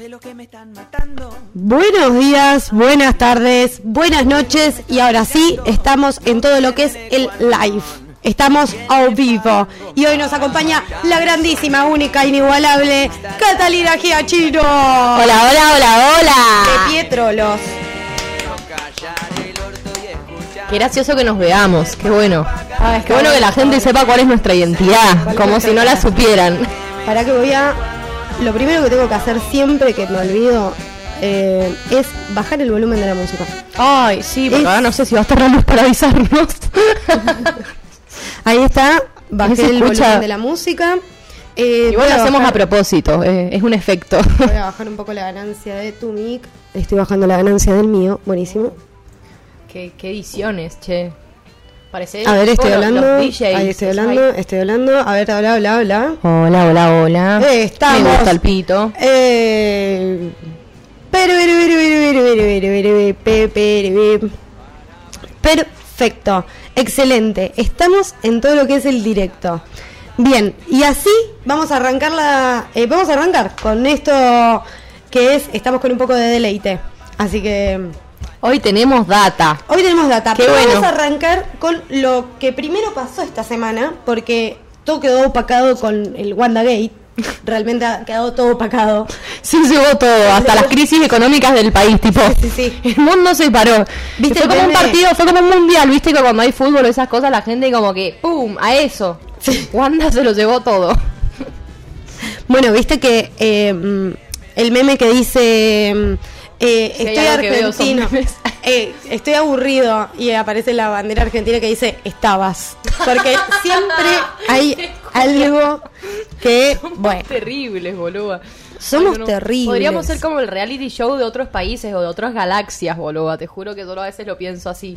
sé lo que me están matando. Buenos días, buenas tardes, buenas noches y ahora sí estamos en todo lo que es el live. Estamos a vivo y hoy nos acompaña la grandísima, única, inigualable Catalina Giachino. Hola, hola, hola, hola. De Pietrolos. Qué gracioso que nos veamos, qué bueno. Qué bueno que la gente sepa cuál es nuestra identidad, como si no la supieran. Para que voy a. Lo primero que tengo que hacer siempre que me olvido eh, es bajar el volumen de la música. Ay, sí, porque Es- ahora no sé si va a estar luz para avisarnos. Ahí está, bajé el volumen de la música. Eh, Igual lo a hacemos a propósito, eh, es un efecto. Voy a bajar un poco la ganancia de tu mic. Estoy bajando la ganancia del mío, buenísimo. qué, qué ediciones, che. A ver, estoy hablando. Estoy hablando, estoy hablando. A ver, hola, hola, hola. Hola, hola, hola. Eh, estamos. Me gusta el pito. Eh, perfecto. Excelente. Estamos en todo lo que es el directo. Bien, y así vamos a arrancar la. Vamos a arrancar con esto que es. Estamos con un poco de deleite. Así que. Hoy tenemos data. hoy tenemos data. Qué pero bueno. Vamos a arrancar con lo que primero pasó esta semana, porque todo quedó opacado con el WandaGate. Realmente ha quedado todo opacado. Sí, llegó todo, hasta las crisis económicas del país, tipo. Sí, sí. El mundo se paró. ¿Viste fue como un partido, fue como un mundial, viste que cuando hay fútbol o esas cosas, la gente como que, ¡pum! a eso. Wanda se lo llevó todo. Bueno, viste que eh, el meme que dice eh, Si estoy argentino, eh, estoy aburrido y aparece la bandera argentina que dice estabas, porque siempre hay algo que bueno Terribles, boluda. Somos no, terribles. Podríamos ser como el reality show de otros países o de otras galaxias, boluda. Te juro que solo a veces lo pienso así.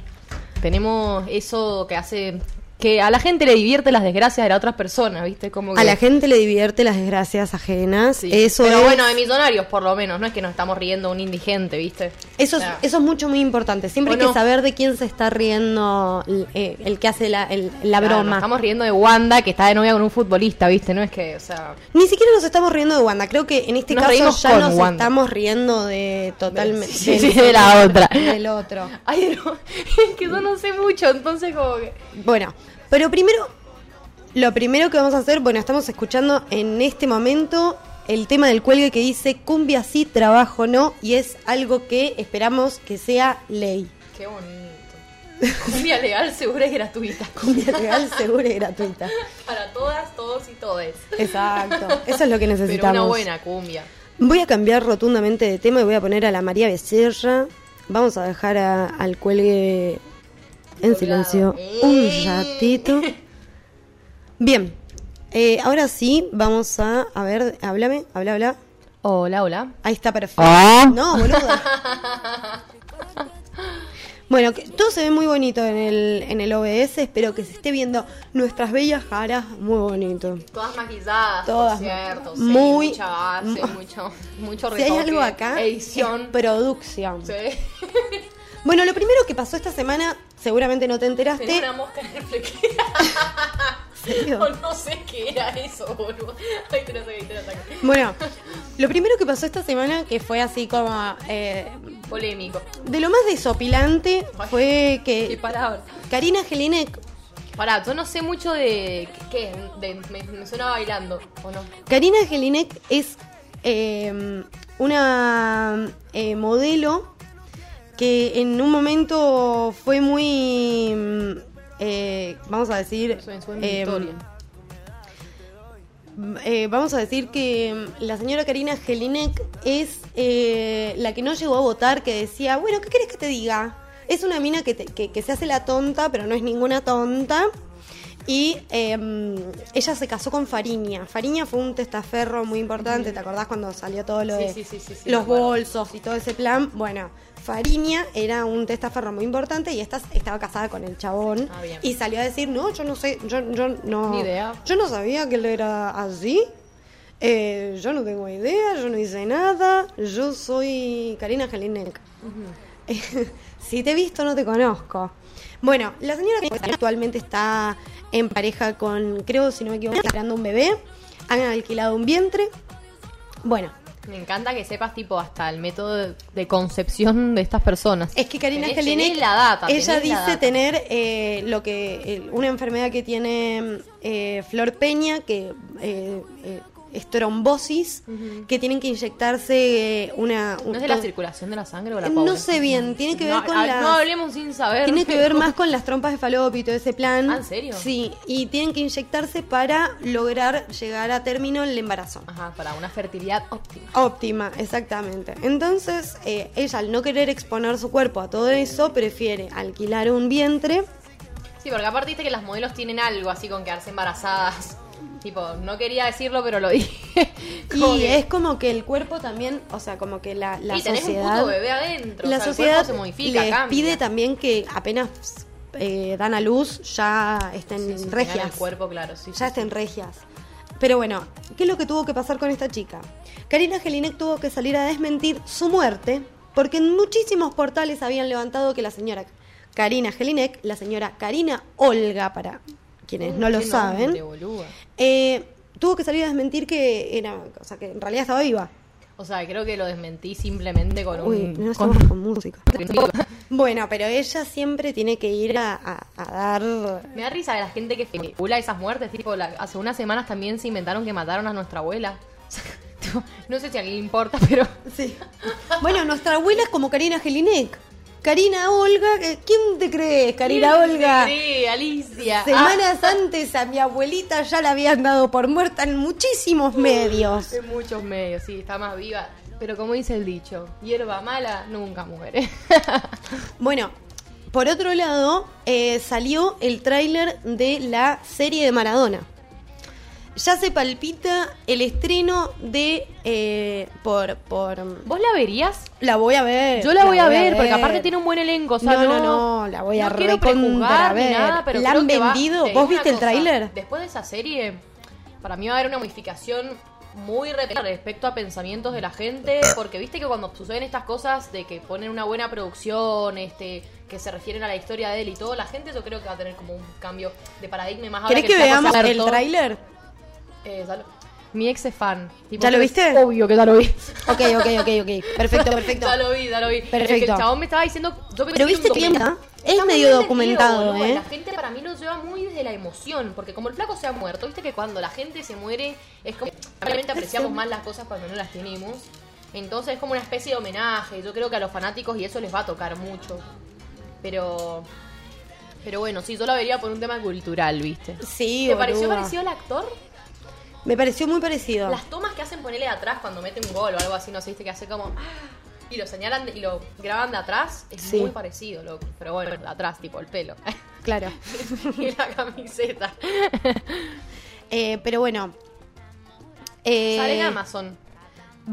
Tenemos eso que hace que a la gente le divierte las desgracias de las otras personas, ¿viste? Como que... a la gente le divierte las desgracias ajenas, Sí. eso Pero es bueno, de millonarios por lo menos, no es que nos estamos riendo de un indigente, ¿viste? eso, es, O sea, eso es mucho muy importante. Siempre ¿O hay no? que saber de quién se está riendo el, eh, el que hace la, el- la claro, nos broma. estamos riendo de Wanda que está de novia con un futbolista, ¿viste? No es que, o sea, Ni siquiera nos estamos riendo de Wanda. Creo que en este Nos caso ya nos Wanda. estamos riendo de totalmente. Sí, sí, de la otra. Del otro. ay, no, es que yo no sé mucho, entonces como que Bueno, pero primero, lo primero que vamos a hacer, bueno, estamos escuchando en este momento el tema del cuelgue que dice cumbia sí, trabajo no, y es algo que esperamos que sea ley. qué bonito. Cumbia legal, segura y gratuita. Cumbia legal, segura y gratuita. Para todas, todos y todes. Exacto. Eso es lo que Pero necesitamos. una buena cumbia. Voy a cambiar rotundamente de tema y voy a poner a la María Becerra. Vamos a dejar a- al cuelgue en silencio un ratito. Bien, eh, ahora sí vamos a, a ver, háblame, habla, habla. Hola, hola. Ahí está perfecto. Ah. No, boluda. Bueno, que todo se ve muy bonito en el, en el OBS. Espero que se esté viendo nuestras bellas caras muy bonito. Todas maquilladas, Todas por cierto. sí, muy- mucha base, mu- mucho, mucho Si hay retoque, algo acá, Edición. es producción. Sí. Bueno, lo primero que pasó esta semana, seguramente no te Tenía enteraste. una mosca en el flequera. ¿Serio? O no sé qué era eso, boludo. Ay, te lo saqué, te lo saqué. Bueno, lo primero que pasó esta semana, que fue así como eh, Polémico. de lo más desopilante, fue Qué que palabra. Karina Jelinek, Pará, yo no sé mucho de. ¿Qué? De, me, me suena bailando, ¿o no? Karina Jelinek es eh, una eh, modelo que en un momento fue muy, mm, eh, vamos a decir, suena mi eh, eh, vamos a decir que mm, la señora Karina Jelinek es eh, la que no llegó a votar, que decía, bueno, ¿qué querés que te diga? Es una mina que, te- que, que se hace la tonta, pero no es ninguna tonta. Y eh, ella se casó con Fariña. Fariña fue un testaferro muy importante, ¿te acordás cuando salió todo lo Sí, de sí, sí, los bolsos y todo ese plan? Bueno, Fariña era un testaferro muy importante y esta estaba casada con el chabón. Ah, bien. y salió a decir, no, yo no sé, yo, yo no... Ni idea. Yo no sabía que él era así. Eh, yo no tengo idea, yo no hice nada. Yo soy Karina Jelinek. si te he visto, no te conozco. Bueno, la señora que actualmente está en pareja con, creo, si no me equivoco, esperando un bebé. Han alquilado un vientre. Bueno, Me encanta que sepas, tipo, hasta el método de, concepción de estas personas. Es que Karina Jelinek, la data, ella la dice data. tener eh, lo que eh, una enfermedad que tiene eh, Flor Peña, que eh, eh, es trombosis, que tienen que inyectarse eh, una... ¿No es de la circulación de la sangre o la No pobre? sé bien, tiene que ver No, con a- las- No hablemos sin saber. Tiene que ver más con las trompas de falopio y todo ese plan. ¿Ah, en serio? Sí, y tienen que inyectarse para lograr llegar a término el embarazo. Ajá, para una fertilidad óptima. Óptima, exactamente. Entonces, eh, ella al no querer exponer su cuerpo a todo eso, prefiere alquilar un vientre. Sí, porque aparte viste que las modelos tienen algo así con quedarse embarazadas. Tipo, no quería decirlo, pero lo dije. Y que- es como que el cuerpo también, o sea, como que la, la y tenés un puto bebé adentro. la o sea, el sociedad cuerpo se modifica, les cambia. pide también que apenas eh, dan a luz ya estén Sí, sí, tengan regias. el cuerpo, claro, sí. ya estén regias. Pero bueno, ¿qué es lo que tuvo que pasar con esta chica? Karina Jelinek tuvo que salir a desmentir su muerte porque en muchísimos portales habían levantado que la señora Karina Jelinek, la señora Karina Olga, para quienes no lo saben, eh, tuvo que salir a desmentir que era, o sea, que en realidad estaba viva. O sea, creo que lo desmentí simplemente con Uy, un... no con- estamos con música. Bueno, pero ella siempre tiene que ir a, a- a dar Me da risa de la gente que especula esas muertes. Tipo, la- hace unas semanas también se inventaron que mataron a nuestra abuela. No sé si a alguien le importa, pero... Sí. Bueno, nuestra abuela es como Karina Jelinek. Karina Olga, ¿quién te crees, Karina Olga? Sí, Alicia. Ah, Semanas antes a mi abuelita ya la habían dado por muerta en muchísimos medios. En muchos medios, sí, está más viva. Pero como dice el dicho, hierba mala nunca muere. Bueno, por otro lado, eh, salió el tráiler de la serie de Maradona. Ya se palpita el estreno de eh, por por ¿Vos la verías? la voy a ver. Yo la voy a ver, porque aparte tiene un buen elenco. O sea, no, no, no, no, la voy a no quiero prejuzgar ni nada, pero ¿La han que va- vendido? ¿Vos viste el tráiler? Después de esa serie, para mí va a haber una modificación muy repetida respecto a pensamientos de la gente, porque viste que cuando suceden estas cosas de que ponen una buena producción, este que se refieren a la historia de él y todo, la gente yo creo que va a tener como un cambio de paradigma más ahora ¿Querés que se veamos el tráiler? Eh, ya lo- Mi ex es fan. Tipo, ¿Ya lo es viste? Obvio que ya lo vi. Ok, ok, ok, ok. Perfecto, perfecto. ya lo vi, ya lo vi. Perfecto. Es que el chabón me estaba diciendo. Yo pensé Pero que era un viste que documental. está- es Está muy medio bien documentado, boludo. ¿eh? La gente para mí lo lleva muy desde la emoción. Porque como el flaco se ha muerto, viste que cuando la gente se muere, es como. Realmente apreciamos más las cosas cuando no las tenemos. Entonces es como una especie de homenaje. Yo creo que a los fanáticos y eso les va a tocar mucho. Pero. Pero bueno, sí, yo la vería por un tema cultural, ¿viste? Sí, ¿Te pareció boluda. parecido al actor? Me pareció muy parecido. Las tomas que hacen ponerle atrás cuando mete un gol o algo así, no sé, viste que hace como. "Ah", Y lo señalan de- y lo graban de atrás, es Sí. muy parecido, loco. Pero bueno, de atrás, tipo el pelo. Claro. y la camiseta. Eh, pero bueno. Eh, Sale en Amazon.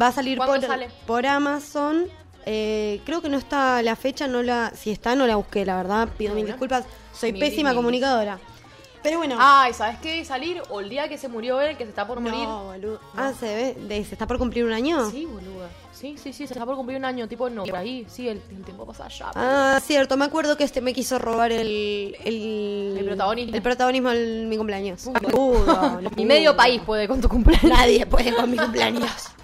Va a salir ¿Cuándo por, sale? por Amazon. Eh, creo que no está la fecha, no la, si está no la busqué, la verdad, pido mil disculpas, soy pésima comunicadora. Pero bueno, Ay, ¿sabes qué salir? O el día que se murió él, que se está por morir. no, boludo. Ah, se ve, de- se está por cumplir un año. Sí, boluda. Sí, sí, sí, se está por cumplir un año, tipo no, por ahí. Sí, el, el tiempo pasa ya. Ah, cierto, me acuerdo que este me quiso robar el el, El protagonismo. el protagonismo en mi cumpleaños. Puta. Boludo, Ni medio país puede con tu cumpleaños. Nadie puede con mi cumpleaños.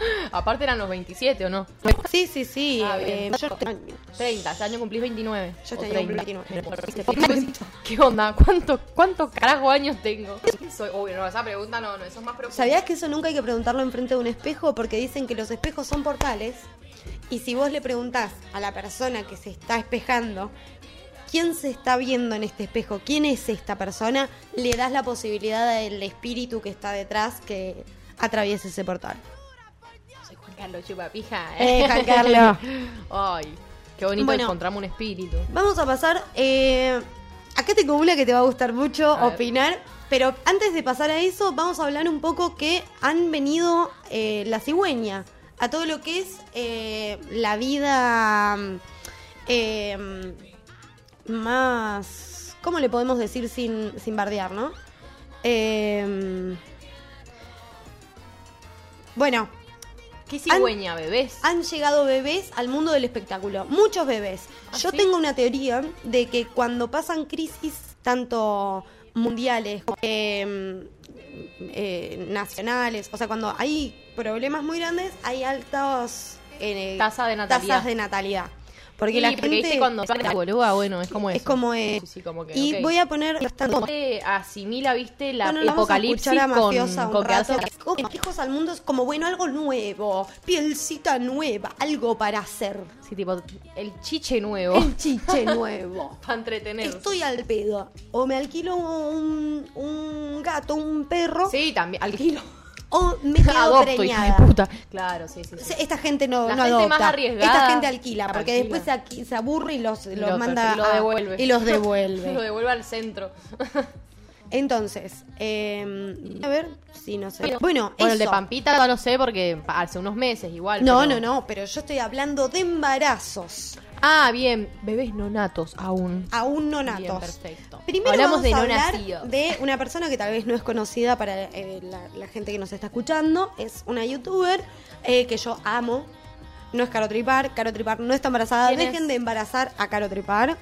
Aparte eran los 27, ¿o no? Sí, sí, sí. Ah, eh, yo- 30, este año cumplís 29. Yo este año cumplo 29. ¿Qué onda? ¿Cuánto, cuánto carajo años tengo? Soy, uy, no, esa pregunta no, no, eso es más profundo. ¿Sabías que eso nunca hay que preguntarlo enfrente de un espejo? Porque dicen que los espejos son portales. Y si vos le preguntás a la persona que se está espejando, ¿quién se está viendo en este espejo? ¿Quién es esta persona? Le das la posibilidad del espíritu que está detrás que atraviese ese portal. Carlos Chupapija, Eh, Carlos. Ay, qué bonito Bueno. encontramos un espíritu. Vamos a pasar. eh, acá tengo una que te va a gustar mucho A ver. opinar. Pero antes de pasar a eso, vamos a hablar un poco que han venido eh, la cigüeña a todo lo que es eh, la vida eh, más. ¿Cómo le podemos decir sin, sin bardear, no? Eh, bueno, ¿Qué cigüeña, bebés? han llegado bebés al mundo del espectáculo. Muchos bebés. ¿Ah, Yo sí? tengo una teoría de que cuando pasan crisis tanto mundiales como eh, eh, nacionales. O sea, cuando hay problemas muy grandes, hay altos eh, Tasa de natalidad. tasas de natalidad. Porque Sí, la porque gente viste cuando la boluda, bueno, es como es eso. como es. Sí, sí, como que, y ok. voy a poner bastante. Eh, asimila, viste, la Bueno, apocalipsis escuchar a con, un con que hace- Hijos al mundo es como, bueno, algo nuevo, pielcita nueva, algo para hacer. Sí, tipo, el chiche nuevo. El chiche nuevo. Para entretener. Estoy al pedo. O me alquilo un, un gato, un perro, Sí, también, alquilo. O me quedo Adopto, hija preñada. de puta. Claro, sí, sí. sí. Esta gente no, La no gente adopta. más arriesgada Esta gente alquila, porque alquila. después se, aquí- se aburre y los, Y los lo- manda y lo a- devuelve. y los devuelve. lo devuelve al centro. Entonces, eh, a ver si no sé. Bueno, Bueno, el de. Pampita no lo sé porque hace unos meses igual. No, pero- no, no, pero yo estoy hablando de embarazos Ah, bien, bebés no natos aún. aún no natos. Bien, perfecto. Primero Hablamos vamos de a no hablar de una persona que tal vez no es conocida para eh, la, la gente que nos está escuchando. Es una youtuber eh, que yo amo. No es Caro Tripar. Caro Tripar no está embarazada. ¿Quién Dejen es? de embarazar a Caro Tripar.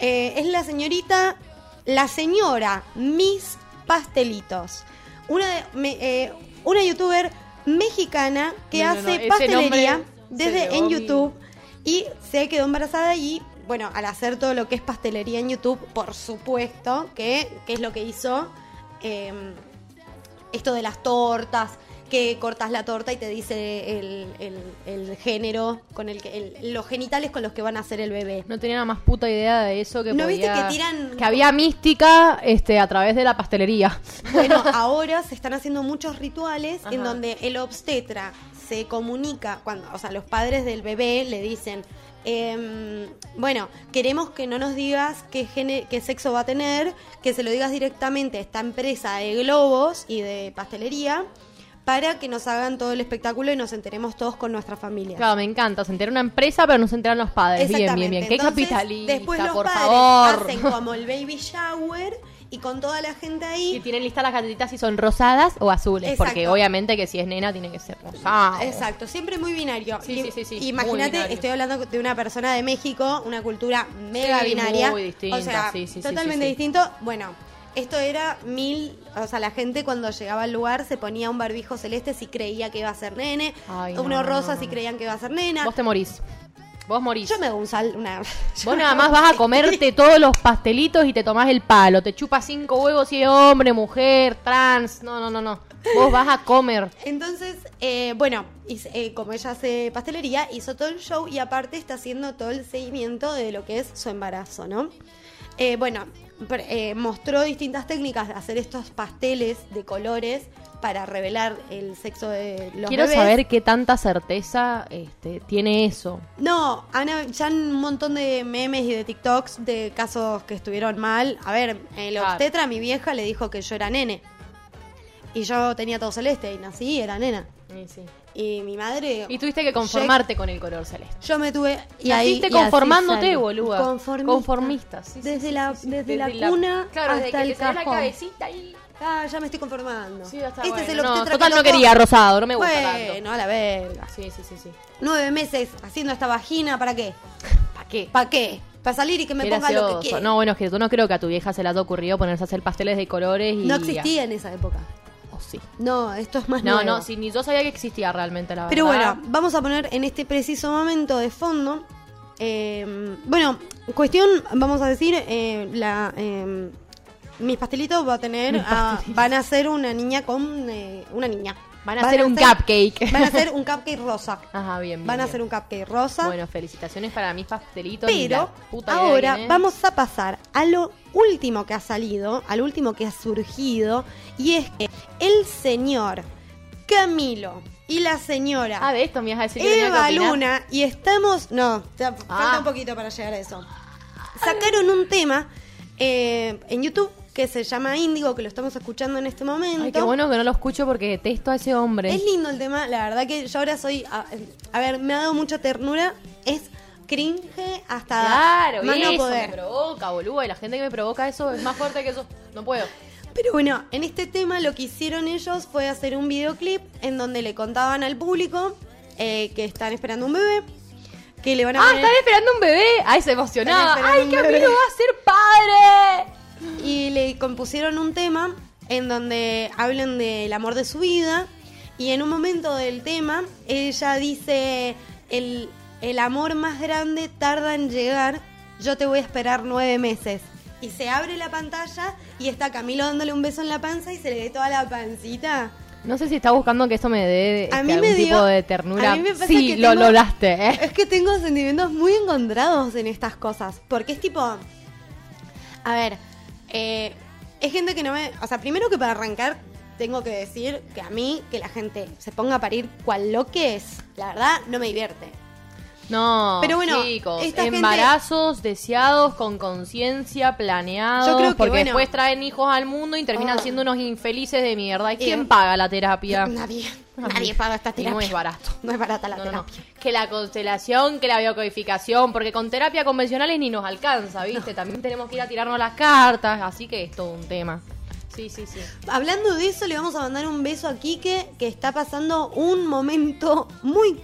Eh, es la señorita, la señora Miss Pastelitos. Una, de- me- eh, una youtuber mexicana que No, no, no, hace pastelería desde en YouTube y se quedó embarazada y bueno, al hacer todo lo que es pastelería en YouTube, por supuesto que, que es lo que hizo eh, esto de las tortas, que cortas la torta y te dice el, el- el género con el que el- los genitales con los que van a hacer el bebé. No tenía la más puta idea de eso que ¿No viste que tiran- que había mística este a través de la pastelería. Bueno, ahora se están haciendo muchos rituales en donde el obstetra se comunica, cuando, o sea, los padres del bebé le dicen, em, bueno, queremos que no nos digas qué, gene- qué sexo va a tener, que se lo digas directamente a esta empresa de globos y de pastelería, para que nos hagan todo el espectáculo y nos enteremos todos con nuestra familia. Claro, me encanta. Se entera una empresa, pero no se enteran los padres. Bien, bien, bien. Qué Entonces, capitalista, Después los por padres favor. hacen como el baby shower y con toda la gente ahí Y tienen listas las galletitas si son rosadas o azules. Exacto. Porque obviamente que si es nena tiene que ser rosada. Exacto, siempre muy binario. Sí, sí, sí, Imagínate, estoy hablando de una persona de México, una cultura mega binaria. muy distinta, o sea, sí, sí, sí, totalmente distinto. Bueno, esto era mil, o sea, la gente cuando llegaba al lugar se ponía un barbijo celeste si creía que iba a ser nene, Ay, uno no, rosa no, si creían que iba a ser nena. Vos te morís. Vos morís. Yo me hago un sal, una. Vos nada más vas a comerte todos los pastelitos y te tomás el palo. Te chupas cinco huevos si es hombre, mujer, trans. No, no, no, no. Vos vas a comer. Entonces, eh, bueno, hice- eh, como ella hace pastelería, hizo todo el show y aparte está haciendo todo el seguimiento de lo que es su embarazo, ¿no? Eh, bueno, eh, mostró distintas técnicas de hacer estos pasteles de colores para revelar el sexo de los Quiero bebés. saber qué tanta certeza este, tiene eso. No, Ana, ya un montón de memes y de TikToks de casos que estuvieron mal. A ver, el Claro. obstetra, mi vieja, le dijo que yo era nene. Y yo tenía todo celeste y nací y era nena. Y, sí. Y mi madre... Y tuviste que conformarte con el color celeste. Yo me tuve y Y ahí Naciste y así conformándote, boluda. Conformista. Conformista, sí, sí, desde sí, la sí, desde, la cuna claro, desde hasta que el sale la cajón. cabecita ahí. Ah, ya me estoy conformando. Sí, ya está este bueno. es el No, total no quería rosado, no me gusta Bueno, tanto. a la verga. Sí, sí, sí, sí. Nueve meses haciendo esta vagina, ¿para qué? ¿Para qué? ¿Para qué? Para salir y que me ponga lo que quiera. No, bueno, es que tú no creo que a tu vieja se le haya ocurrido ponerse a hacer pasteles de colores y... No existía en esa época. Sí. No, esto es más No, nuevo. no, sí, ni yo sabía que existía realmente la Pero verdad. bueno, vamos a poner en este preciso momento de fondo. eh, bueno, cuestión, vamos a decir, eh, la, eh, mis pastelitos va a tener, Mis pastelitos. van a ser una niña con eh, una niña. Van a hacer un cupcake. Van a hacer un cupcake rosa. Ajá, bien, bien, Van a bien. hacer un cupcake rosa. Bueno, felicitaciones para mis pastelitos. pero puta ahora viene. vamos a pasar a lo último que ha salido, al último que ha surgido, y es que el señor Camilo y la señora Ah, de esto me ibas a decir que Eva. Luna y estamos. No, falta Ah. un poquito para llegar a eso. Sacaron un tema eh, en YouTube que se llama Índigo, que lo estamos escuchando en este momento. Ay, qué bueno que no lo escucho porque detesto a ese hombre. Es lindo el tema, la verdad que yo ahora soy. A, a ver, me ha dado mucha ternura. Es cringe hasta Claro, más eso no poder. me provoca, boludo. Y la gente que me provoca eso es más fuerte que yo. No puedo. Pero bueno, en este tema lo que hicieron ellos fue hacer un videoclip en donde le contaban al público eh, que están esperando un bebé, que le van a Ah, poner- están esperando un bebé. Ay, se emocionaba. Ay. Camilo va a ser padre. Y le compusieron un tema en donde hablan del amor de su vida y en un momento del tema ella dice el, el amor más grande tarda en llegar, yo te voy a esperar nueve meses. Y se abre la pantalla y está Camilo dándole un beso en la panza y se le ve toda la pancita. No sé si está buscando que esto me dé A este, mí me algún dio- tipo de ternura. a mí me pasa sí, que lo tengo- lograste, ¿eh? Es que tengo sentimientos muy encontrados en estas cosas. Porque es tipo. A ver, eh, es gente que no me. O sea, primero que para arrancar, tengo que decir que a mí, que la gente se ponga a parir cual lo que es, la verdad, no me divierte. No, Pero bueno, chicos, esta gente- embarazos deseados con conciencia, planeados, Yo creo que, porque bueno. después traen hijos al mundo y terminan Ah. siendo unos infelices de mierda. ¿Y Y- quién paga la terapia? Nadie, nadie paga esta Y terapia. no es barato. No es barata la No, no, no. terapia. Que la constelación, que la biocodificación, porque con terapia convencionales ni nos alcanza, ¿viste? También tenemos que ir a tirarnos las cartas, así que es todo un tema. Sí, sí, sí. Hablando de eso, le vamos a mandar un beso a Quique, que está pasando un momento muy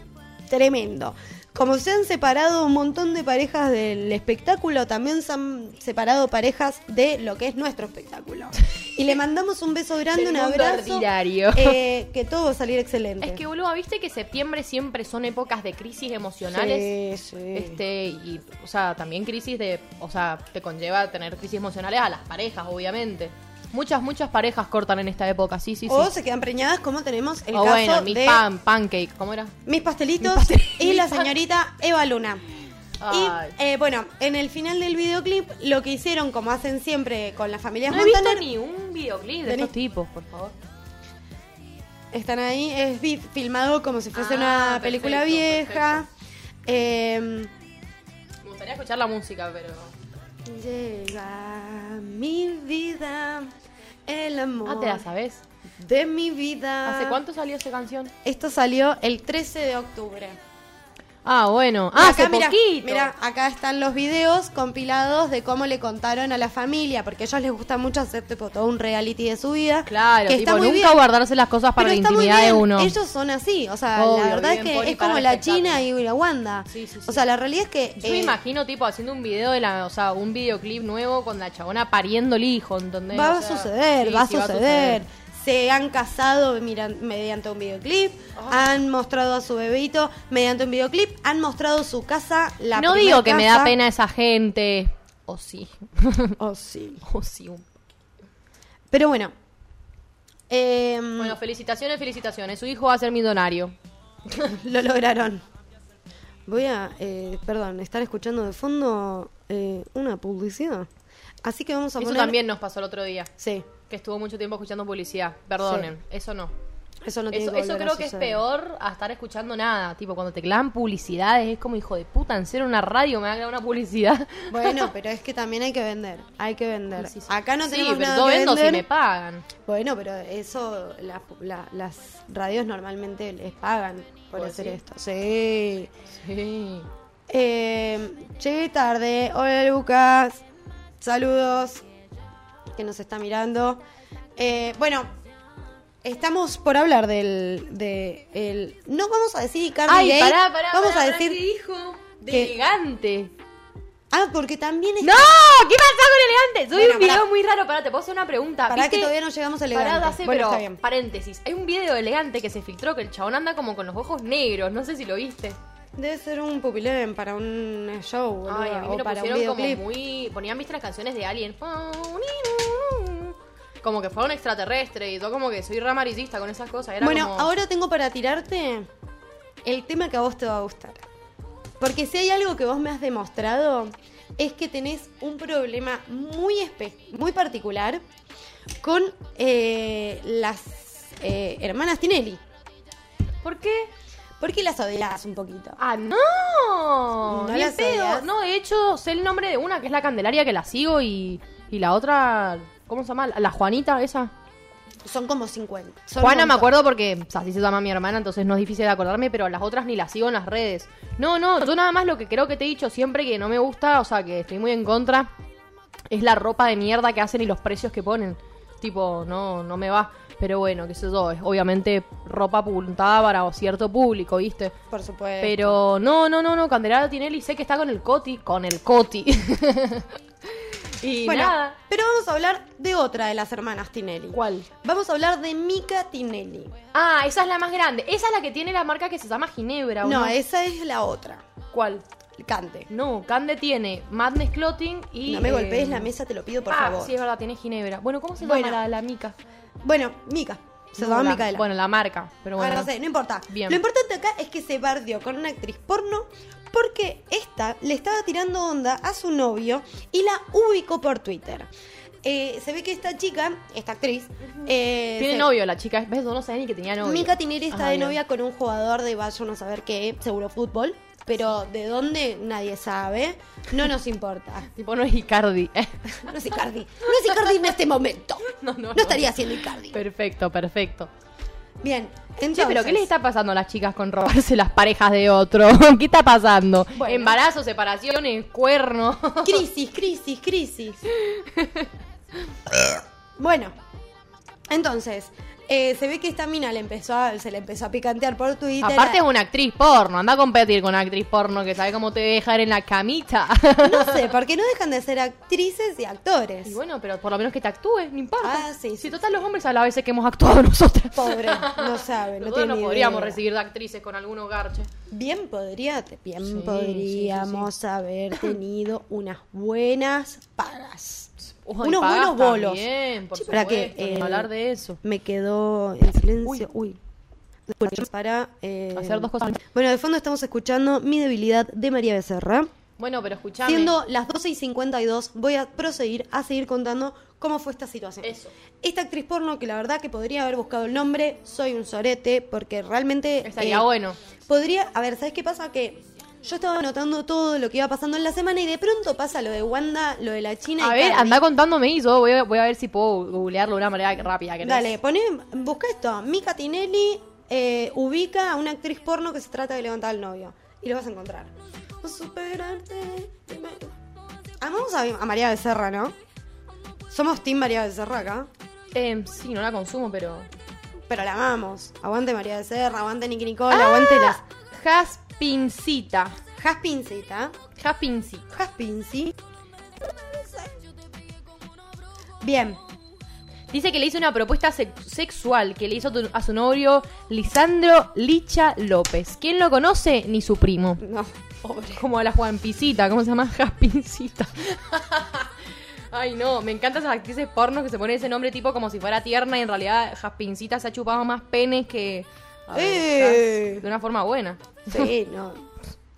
tremendo. Como se han separado un montón de parejas del espectáculo, también se han separado parejas de lo que es nuestro espectáculo. Y le mandamos un beso grande, un abrazo. ordinario. eh, que todo va a salir excelente. Es que, boludo, ¿viste que septiembre siempre son épocas de crisis emocionales? Sí, sí. Este, y, o sea, también crisis de, o sea, te conlleva tener crisis emocionales a las parejas, obviamente. Muchas, muchas parejas cortan en esta época, sí, sí, sí. O se quedan preñadas, como tenemos el o caso bueno, mi de pan, pancake, ¿cómo era? Mis pastelitos Mis y la señorita Eva Luna. Ay. Y eh, bueno, en el final del videoclip, lo que hicieron, como hacen siempre con las familias No he visto Montaner, ni un videoclip de estos tipos, por favor. están ahí, es filmado como si fuese Ah, una película vieja. Eh, Me gustaría escuchar la música, pero... llega a mi vida el amor Ah, ¿te la sabes? de mi vida. ¿Hace cuánto salió esa canción? Esto salió el 13 de octubre. Ah, bueno. Ah, hace acá, mira, poquito. mira, acá están los videos compilados de cómo le contaron a la familia, porque a ellos les gusta mucho hacer tipo todo un reality de su vida. Claro, que tipo, está muy nunca bien. guardarse las cosas para Pero la intimidad de uno. Ellos son así, o sea, Obvio, la verdad es que es como la. China y la Wanda. Sí, sí, sí. O sea, la realidad es que Yo me eh, imagino, tipo, haciendo un video de la, o sea, un videoclip nuevo con la chabona pariendo el hijo, ¿entendés? va O a suceder, va a suceder. Se han casado miran- mediante un videoclip, han mostrado a su bebito mediante un videoclip, han mostrado su casa, la no digo que me da pena esa gente. O sí. Oh, sí. O sí. un- Pero bueno. em, Bueno, felicitaciones, felicitaciones. Su hijo va a ser millonario. Lo lograron. Voy a, eh, perdón, estar escuchando de fondo eh, una publicidad. Así que vamos a Eso poner... también nos pasó el otro día. Sí, Que estuvo mucho tiempo escuchando publicidad. Perdonen, eso no. eso no tiene Eso, que eso a creo que es peor a estar escuchando nada. Tipo, cuando te clavan publicidades, es como hijo de puta, en serio una radio me va a una publicidad. Bueno, pero es que también hay que vender, hay que vender. Sí, sí. Acá no tenemos pero nada yo que vendo vender. si me pagan. Bueno, pero eso la- la- las radios normalmente les pagan por ¿Vos hacer esto. Sí. Sí. Eh, llegué tarde. Hola Lucas. Saludos. Que nos está mirando. Eh, bueno, estamos por hablar del. De, el, no vamos a decir Cardi Ay, Gay, pará, pará. Vamos pará, a decir. ¿qué dijo? De que- elegante. Ah, porque también es. ¡No! ¿Qué pasa con elegante? Soy Bueno, un video muy raro. Pará, te puedo hacer una pregunta. Pará ¿Viste? que todavía no llegamos a elegante. Pará, hace, bueno, pero, está bien. paréntesis. Hay un video de elegante que se filtró que el chabón anda como con los ojos negros. No sé si lo viste. Debe ser un pupilén para un show, Ay, a mí me lo para un como muy... Ponían, viste, las canciones de Alien. Como que fue un extraterrestre y todo como que soy ramaricista con esas cosas. Era Bueno, como- ahora tengo para tirarte el tema que a vos te va a gustar. Porque si hay algo que vos me has demostrado, es que tenés un problema muy, espe- muy particular con eh, las eh, hermanas Tinelli. ¿Por qué? Porque las odias un poquito. ¡Ah, no! ¿No las pedo. No, de hecho, sé el nombre de una, que es la Candelaria, que la sigo, y, y la otra... ¿Cómo se llama? La Juanita, esa. Son como 50. Son Juana me acuerdo porque o sea, así se llama mi hermana, entonces no es difícil de acordarme, pero las otras ni las sigo en las redes. No, no, yo nada más lo que creo que te he dicho siempre que no me gusta, o sea, que estoy muy en contra, es la ropa de mierda que hacen y los precios que ponen. Tipo, no, no me va. Pero bueno, qué sé yo, es obviamente ropa apuntada para cierto público, ¿viste? Por supuesto. Pero no, no, no, no, Candelaria Tinelli sé que está con el Coti, con el Coti. Y bueno, nada. pero vamos a hablar de otra de las hermanas Tinelli. ¿Cuál? Vamos a hablar de Mika Tinelli. Ah, esa es la más grande. Esa es la que tiene la marca que se llama Ginebra. ¿o No, no, esa es la otra. ¿Cuál? Cante. No, Cande tiene Madness Clothing y. no me eh, golpees la mesa, te lo pido por ah, favor. sí, es verdad, tiene Ginebra. Bueno, ¿cómo se Bueno. llama la, la Mica? Bueno, Mika. Se No, llama la- Micaela. Bueno, la marca, pero bueno. Ah, no sé, no importa. Bien. Lo importante acá es que se bardeó con una actriz porno porque esta le estaba tirando onda a su novio y la ubicó por Twitter. Eh, se ve que esta chica, esta actriz, eh, Tiene se- novio la chica. ¿Ves? No sabía ni que tenía novio. Mika Tinelli está Ajá, de novia con un jugador de vaya uno a saber qué, seguro fútbol, pero de dónde nadie sabe, no nos importa. Tipo, no es Icardi. No es Icardi, no es Icardi en este momento. No, no, No, no. estaría siendo Icardi. perfecto, perfecto. Bien, entonces, pero ¿qué les está pasando a las chicas con robarse las parejas de otro? ¿Qué está pasando? Bueno. Embarazo, separaciones, cuernos. Crisis, crisis, crisis. bueno, entonces, eh, se ve que esta mina le empezó a- se le empezó a picantear por Twitter. Aparte es una actriz porno, anda a competir con una actriz porno que sabe cómo te dejar en la camita. No sé, porque no dejan de ser actrices y actores. Y bueno, pero por lo menos que te actúes, no importa. Ah, sí, Si sí. total los hombres a la vez que hemos actuado nosotras. Pobre, no sabe, no Nosotros no podríamos idea. recibir de actrices con algunos garches. Bien podría, bien Sí, podríamos haber tenido unas buenas pagas. Uy, Unos buenos bolos. también, por para que, eh, hablar de eso. Me quedó en silencio. Uy. Para eh, Hacer dos cosas. Bueno, de fondo estamos escuchando Mi debilidad de María Becerra. Bueno, pero escuchame. Siendo las 12 y 52, voy a proseguir a seguir contando cómo fue esta situación. Eso. Esta actriz porno, que la verdad que podría haber buscado el nombre, soy un sorete, porque realmente. Estaría eh, bueno. Podría. A ver, ¿sabes qué pasa? Que yo estaba anotando todo lo que iba pasando en la semana y de pronto pasa lo de Wanda, lo de la China. A y ver, Cardi. anda contándome y yo voy a, voy a ver si puedo googlearlo de una manera rápida. ¿querés? Dale, poné, busca esto. Mika Tinelli eh, ubica a una actriz porno que se trata de levantar al novio. Y lo vas a encontrar. Superarte. Amamos a, a María Becerra, ¿no? Somos Team María Becerra acá. Eh, sí, no la consumo, pero... Pero la amamos. Aguante María Becerra, aguante Nicky Nicole, aguante las. Jaspincita. Jaspincita. Jaspinci. Jaspinci. Bien. Dice que le hizo una propuesta sex- sexual que le hizo a su novio Lisandro Licha López. ¿Quién lo conoce? Ni su primo. No, pobre. Como a la Juanpisita, ¿cómo se llama? Jaspincita. Ay, no, me encantan esas actrices porno que se ponen ese nombre tipo como si fuera tierna y en realidad Jaspincita se ha chupado más penes que... A Eh. de una forma buena. Sí, no.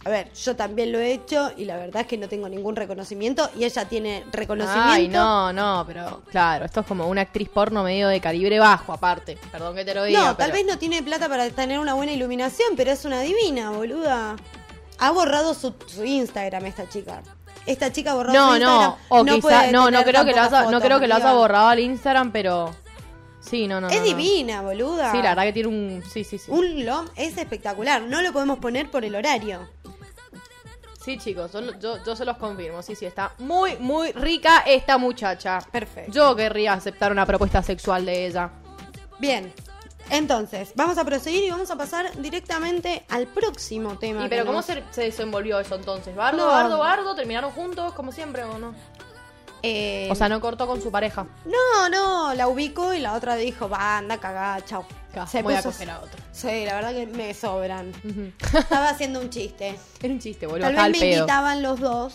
A ver, yo también lo he hecho y la verdad es que no tengo ningún reconocimiento y ella tiene reconocimiento. Ay, no, no, pero claro, esto es como una actriz porno medio de calibre bajo, aparte. Perdón que te lo diga. No, tal pero- vez no tiene plata para tener una buena iluminación, pero es una divina, boluda. Ha borrado su, su Instagram esta chica. Esta chica ha borrado No, su Instagram. no, o quizá, puede no, no creo que lo pocas no creo que lo amiga. borrado al Instagram, pero sí, no, no. Es no, no. divina, boluda. Sí, la verdad que tiene un, sí, sí, sí. Un lom es espectacular. No lo podemos poner por el horario. Sí, chicos, yo, yo, yo se los confirmo. Sí, sí, está muy, muy rica esta muchacha. Perfecto. Yo querría aceptar una propuesta sexual de ella. Bien. Entonces, vamos a proseguir y vamos a pasar directamente al próximo tema. Y pero ¿cómo nos- se, se desenvolvió eso entonces? ¿Bardo, No. bardo, bardo? ¿Terminaron juntos como siempre o no? Eh, O sea, no cortó con su pareja. No, no, la ubicó y la otra dijo, va, anda cagada, chau. Ca, Se voy a coger a otro. Sí, la verdad que me sobran. Estaba haciendo un chiste. Era un chiste, boludo. Tal vez me pedo. invitaban los dos.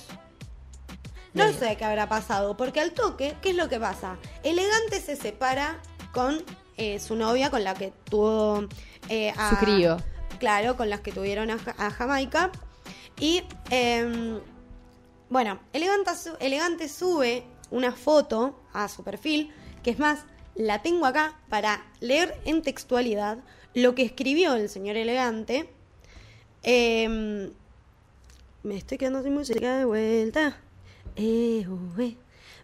No Bien. sé qué habrá pasado, porque al toque, ¿qué es lo que pasa? Elegante se separa con eh, su novia, con la que tuvo eh, a- Su crío. Claro, con las que tuvieron a Jamaica. Y em, bueno, Elegante, su- Elegante sube una foto a su perfil, que es más, la tengo acá para leer en textualidad lo que escribió el señor Elegante. Em, me estoy quedando sin música de vuelta. Eh, oh, eh.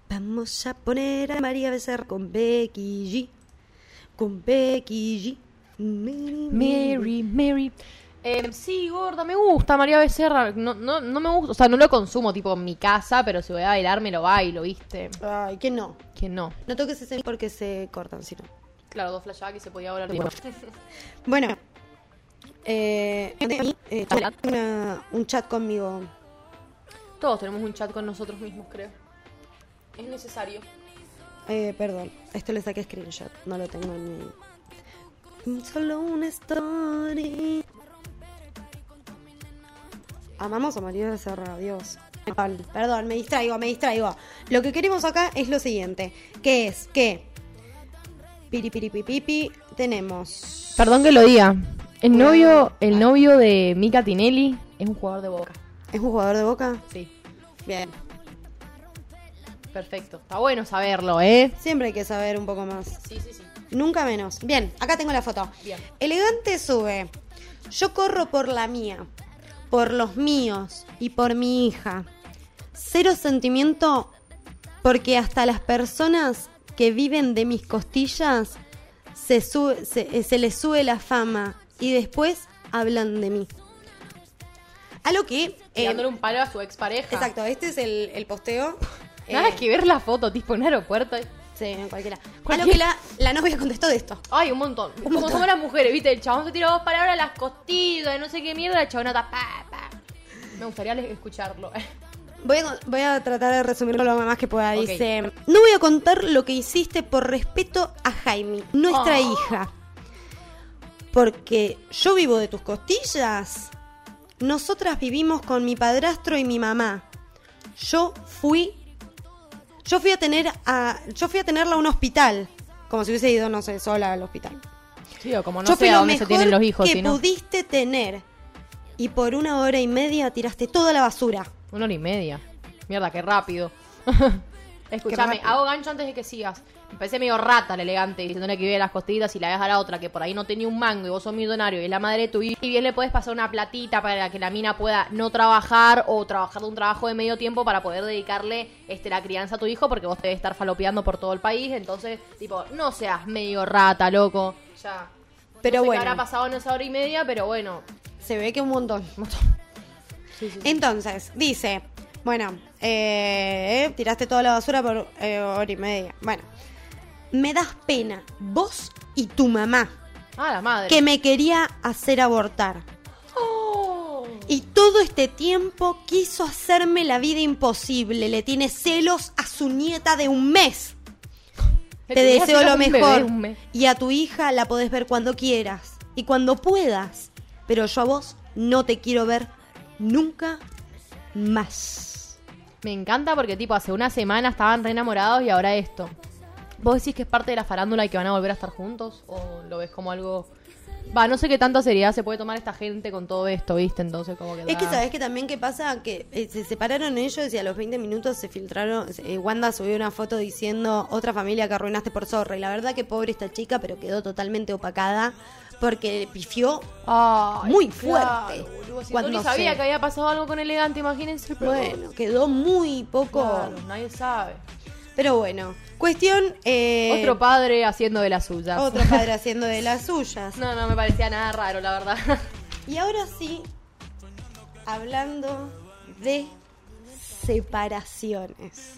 Vamos a poner a María Becerra con Becky G. Con Becky G. Mary, Mary. Eh, sí, gorda, me gusta María Becerra. No, no, no me gusta, o sea, no lo consumo tipo en mi casa, pero si voy a bailar me lo bailo, ¿viste? Ay, que no. ¿Quién no? No toques ese porque se cortan, si no. Claro, dos flashbacks y se podía hablar. Bueno, eh, eh, una- un chat conmigo. Todos tenemos un chat con nosotros mismos, creo. Es necesario. Eh, perdón, esto le saqué screenshot, no lo tengo en mi... Solo una story. Amamos a María Becerra, Dios. Perdón, Perdón, me distraigo, me distraigo. Lo que queremos acá es lo siguiente, que es que... Piripiripipipi, tenemos... Perdón que lo diga. El novio, el novio de Mika Tinelli es un jugador de boca. ¿Es un jugador de Boca? Sí. Bien. Perfecto. Está bueno saberlo, ¿eh? Siempre hay que saber un poco más. Sí, sí, sí. Nunca menos. Bien, acá tengo la foto. Bien. Elegante sube. Yo corro por la mía, por los míos y por mi hija. Cero sentimiento porque hasta las personas que viven de mis costillas se, sube- se, eh, se les sube la fama y después hablan de mí. A lo que... eh, Dándole un palo a su expareja. exacto, este es el, el posteo. Nada Eh, que ver la foto, tipo en aeropuerto. Sí, en cualquiera. A lo que la, la novia contestó de esto. Ay, un montón. Como somos las mujeres, ¿viste? El chabón se tiró dos palabras a las costillas, no sé qué mierda, el chabón nota pa, pa. Me gustaría escucharlo. Voy a, voy a tratar de resumirlo lo más que pueda. Dice, no voy a contar lo que hiciste por respeto a Jaime, nuestra Oh. hija. Porque yo vivo de tus costillas. Nosotras vivimos con mi padrastro y mi mamá. Yo fui yo fui a tener a yo fui a tenerla a un hospital, como si hubiese ido no sé, sola al hospital. Sí, o como no yo sé fui a lo dónde se tienen los hijos, que sino pudiste tener. Y por una hora y media tiraste toda la basura. una hora y media. Mierda, qué rápido. Escúchame, hago gancho antes de que sigas. Me parece medio rata el elegante, diciéndole que vive las costillas y la dejas a la otra, que por ahí no tenía un mango y vos sos millonario y es la madre de tu hijo. Y bien le puedes pasar una platita para que la mina pueda no trabajar o trabajar de un trabajo de medio tiempo para poder dedicarle este, la crianza a tu hijo, porque vos te debes estar falopeando por todo el país. Entonces, tipo, no seas medio rata, loco. Ya. Pero no sé bueno. qué habrá pasado en esa hora y media, pero bueno. Se ve que un montón. Sí, sí, sí. Entonces, dice, bueno, eh, tiraste toda la basura por eh, hora y media. Bueno, me das pena, vos y tu mamá, Ah, la madre. que me quería hacer abortar. Oh. Y todo este tiempo quiso hacerme la vida imposible. Le tiene celos a su nieta de un mes. Te deseo lo bebé, mejor. Y a tu hija la podés ver cuando quieras y cuando puedas. Pero yo a vos no te quiero ver nunca más. Me encanta porque, tipo, hace una semana estaban re enamorados y ahora esto. ¿Vos decís que es parte de la farándula y que van a volver a estar juntos? ¿O lo ves como algo.? Va, no sé qué tanta seriedad se puede tomar esta gente con todo esto, ¿viste? Entonces, como que. Es que sabes que también qué pasa que eh, se separaron ellos y a los 20 minutos se filtraron. eh, Wanda subió una foto diciendo otra familia que arruinaste por zorra. Y la verdad que pobre esta chica, pero quedó totalmente opacada porque pifió Ay, muy claro, fuerte. boludo, si cuando Tony sabía se- que había pasado algo con elegante, imagínense. pero- Bueno, quedó muy poco. Claro, nadie sabe. Pero bueno, cuestión. eh, Otro padre haciendo de las suyas. otro padre haciendo de las suyas. No, no me parecía nada raro, la verdad. Y ahora sí, hablando de separaciones.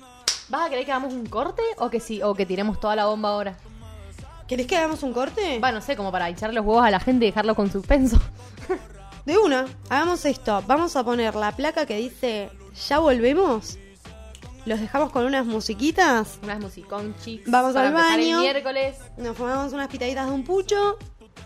¿Vas a querer que hagamos un corte o que sí? O que tiremos toda la bomba ahora. ¿Querés que hagamos un corte? Va, no sé, como para hincharle los huevos a la gente y dejarlo con suspenso. De una, hagamos esto. Vamos a poner la placa que dice ¿Ya volvemos? Los dejamos con unas musiquitas. Unas musiconchis. Vamos para al baño. El miércoles. Nos fumamos unas pitaditas de un pucho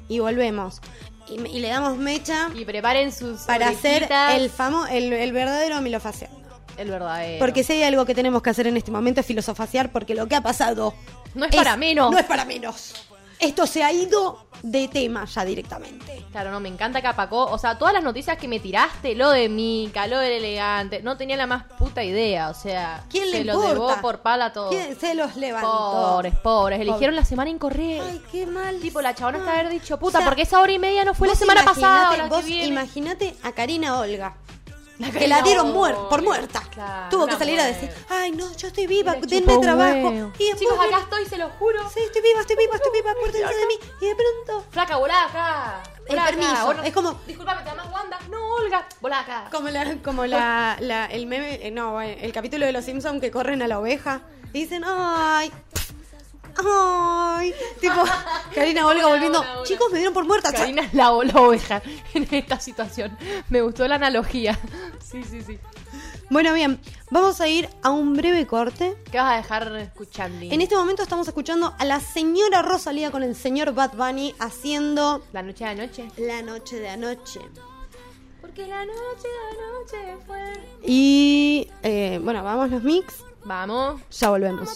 y volvemos. Y, y le damos mecha Y preparen sus para hacer el, famo el, el verdadero milofaciando. El verdadero. Porque si hay algo que tenemos que hacer en este momento es filosofaciar porque lo que ha pasado No es para menos. No es para menos. Esto se ha ido de tema ya directamente. Claro, no, me encanta que apacó. O sea, todas las noticias que me tiraste, lo de Mica, lo del elegante, no tenía la más puta idea. O sea, ¿Quién se le lo importa? llevó por pala todo. ¿Quién se los levantó? Pobres, pobres. Eligieron la semana incorrecta. Ay, qué mal. Tipo, la chabona está haber dicho, puta, O sea, porque esa hora y media no fue la semana pasada vos. Imagínate a Karina Olga. La que la dieron muer- por muerta. Claro, Tuvo que salir a decir, ay no, yo estoy viva, Le denme trabajo. huevo. Y después, Chicos, acá estoy, se lo juro. Sí, estoy viva, estoy viva, estoy viva, acuérdense de mí. Y de pronto, Flaca, volá acá. El Volá permiso, no- es como- Disculpame, ¿te llamas Wanda? No, Olga. Volá acá. como la, como la, la- el meme, eh, no, el capítulo de los Simpsons que corren a la oveja y dicen, ay, ay, tipo, Karina Olga volviendo, chicos, me dieron por muerta. Karina es la, la oveja en esta situación. Me gustó la analogía. Sí, sí, sí. Bueno, bien, vamos a ir a un breve corte. ¿Qué vas a dejar escuchando? En este momento estamos escuchando a la señora Rosalía con el señor Bad Bunny haciendo La noche de anoche. La noche de anoche. Porque la noche de anoche fue. Y eh, bueno, vamos los mix. Vamos. Ya volvemos.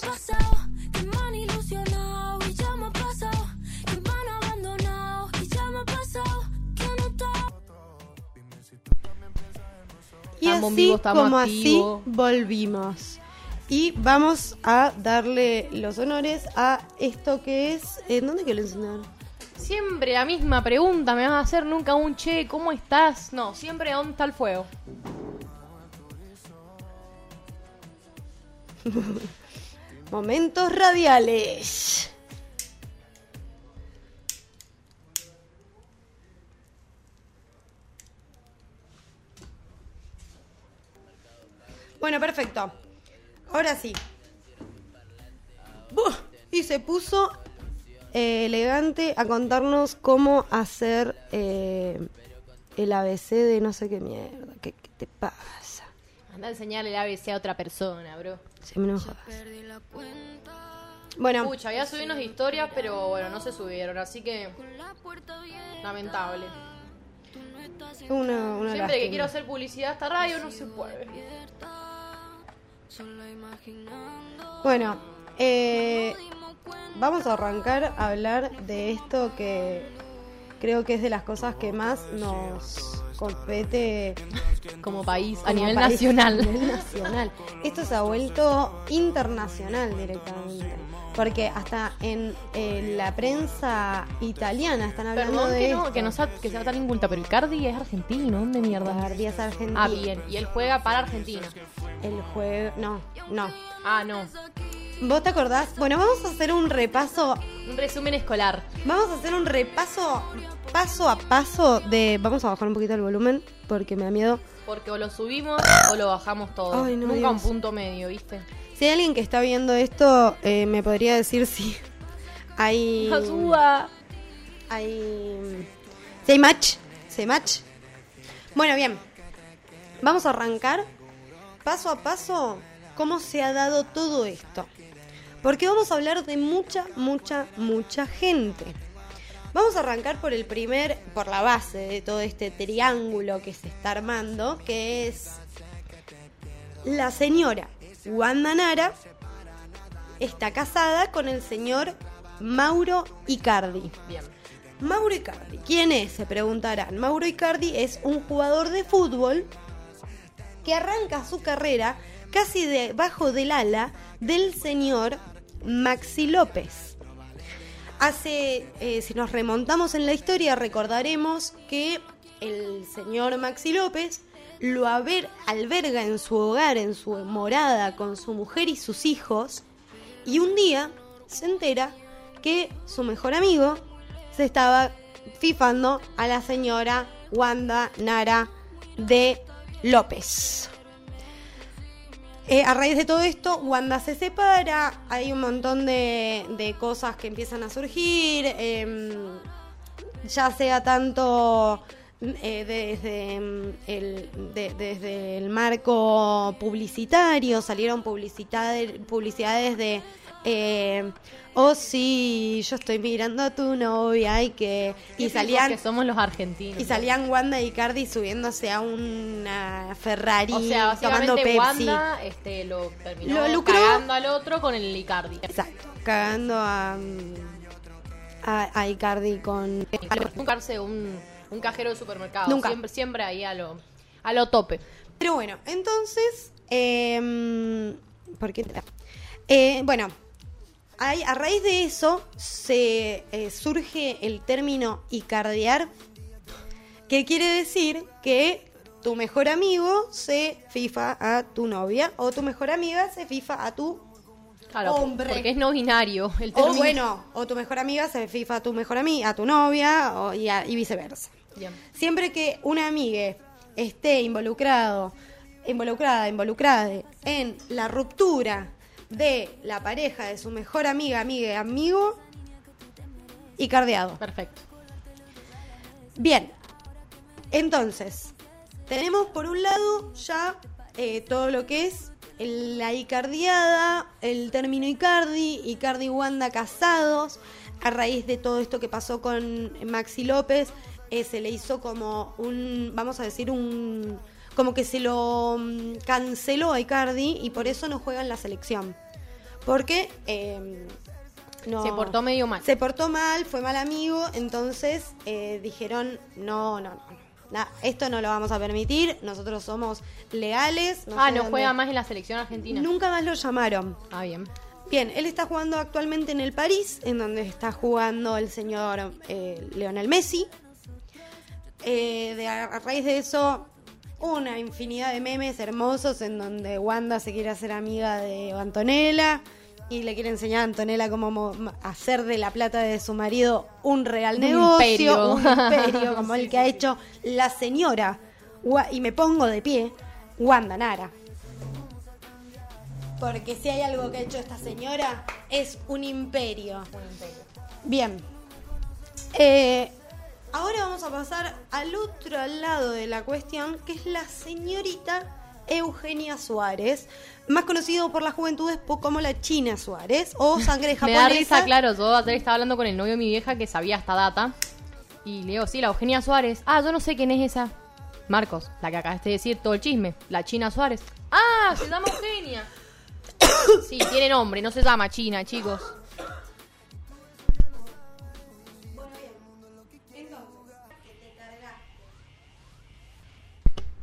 Y Estamos así vivos, estamos como activos. así volvimos. Y vamos a darle los honores a esto que es. ¿En dónde que lo enseñaron? Siempre la misma pregunta, me vas a hacer nunca un che, ¿cómo estás? No, siempre dónde está el fuego. Momentos radiales. Bueno, perfecto. Ahora sí. Buh, Y se puso eh, elegante a contarnos cómo hacer eh, el ABC de no sé qué mierda. ¿Qué, qué te pasa? Anda a enseñarle el ABC a otra persona, bro. Se me enoja. Bueno, Pucha, había subido unas historias, pero bueno, no se subieron, así que lamentable. una, una Siempre que quiero hacer publicidad a esta radio no se puede. Bueno, eh, vamos a arrancar a hablar de esto que creo que es de las cosas que más nos compete Como país, a como nivel país, nacional. a nivel nacional. Esto se ha vuelto internacional directamente. Porque hasta en, eh, la prensa italiana están hablando Perdón de que, no, que no sea, que sea tan inculta, pero Icardi es argentino, ¿dónde mierda? Icardi es argentino. Ah, bien, y él juega para Argentina. El juego... No, no. Ah, no. ¿Vos te acordás? Bueno, vamos a hacer un repaso Un resumen escolar. Vamos a hacer un repaso paso a paso de... Vamos a bajar un poquito el volumen porque me da miedo. Porque o lo subimos o lo bajamos todo. Ay, no, Nunca Dios. un punto medio, ¿viste? Si hay alguien que está viendo esto, eh, me podría decir si hay... ¡Ayuda! Hay... Si hay match. Si hay match. Bueno, bien. Vamos a arrancar paso a paso cómo se ha dado todo esto. Porque vamos a hablar de mucha, mucha, mucha gente. Vamos a arrancar por el primer, por la base de todo este triángulo que se está armando, que es la señora Wanda Nara está casada con el señor Mauro Icardi. Bien. Mauro Icardi, ¿quién es? Se preguntarán. Mauro Icardi es un jugador de fútbol que arranca su carrera casi debajo del ala del señor Maxi López. Hace, eh, si nos remontamos en la historia, recordaremos que el señor Maxi López lo haber, alberga en su hogar, en su morada, con su mujer y sus hijos, y un día se entera que su mejor amigo se estaba fifando a la señora Wanda Nara de López. Eh, a raíz de todo esto, Wanda se separa, hay un montón de, de cosas que empiezan a surgir, em, ya sea tanto eh, desde, em, el, de- desde el marco publicitario, salieron publicidades, publicidades de, eh, oh sí, yo estoy mirando a tu novia y que... Y salían... que somos los argentinos. Y salían Wanda y Cardi subiéndose a una Ferrari O sea, tomando Pepsi. Wanda este, lo terminó Lo lucró. cagando al otro con el Icardi. Exacto, cagando a, a, a Icardi con... Buscarse un, un cajero de supermercado. Nunca. Siempre, siempre ahí a lo, a lo tope. Pero bueno, entonces... Eh, ¿Por qué? Eh, bueno, hay- a raíz de eso se eh, surge el término icardiar, que quiere decir que tu mejor amigo se fifa a tu novia o tu mejor amiga se fifa a tu Claro, Hombre. porque es no binario. El O término. bueno, o tu mejor amiga se fifa a tu mejor amiga, a tu novia o, y, a- y viceversa. Bien. Siempre que una amiga esté involucrado, involucrada, involucrada en la ruptura de la pareja de su mejor amiga, amiga, amigo y cardeado. Perfecto. Bien, entonces, tenemos por un lado ya eh, todo lo que es la Icardiada, el término Icardi, Icardi y Wanda casados. A raíz de todo esto que pasó con Maxi López, eh, se le hizo como un, vamos a decir, un. como que se lo mm, canceló a Icardi y por eso no juega en la selección. Porque. eh, no- Se portó medio mal. Se portó mal, fue mal amigo, entonces eh, dijeron, no, no, no, esto no lo vamos a permitir, nosotros somos legales. ah, no dónde- juega más en la selección argentina. Nunca más lo llamaron. Ah, bien. Bien, él está jugando actualmente en el París, en donde está jugando el señor eh, Leonel Messi. Eh, de, a, raíz de eso, una infinidad de memes hermosos en donde Wanda se quiere hacer amiga de Antonella y le quiere enseñar a Antonella cómo mo- hacer de la plata de su marido un real Un negocio, imperio. un imperio como el que ha hecho la señora, y me pongo de pie, Wanda Nara. Porque si hay algo que ha hecho esta señora es un imperio. Bien. Eh, ahora vamos a pasar al otro lado de la cuestión, que es la señorita Eugenia Suárez, más conocido por las juventudes po- como la China Suárez o sangre Me japonesa. da risa, claro. Yo ayer estaba hablando con el novio de mi vieja que sabía esta data. Y le digo, sí, la Eugenia Suárez. Ah, yo no sé quién es esa. Marcos, la que acabaste de decir todo el chisme. La China Suárez. Ah, se llama Eugenia. Sí, tiene nombre, no se llama China, chicos.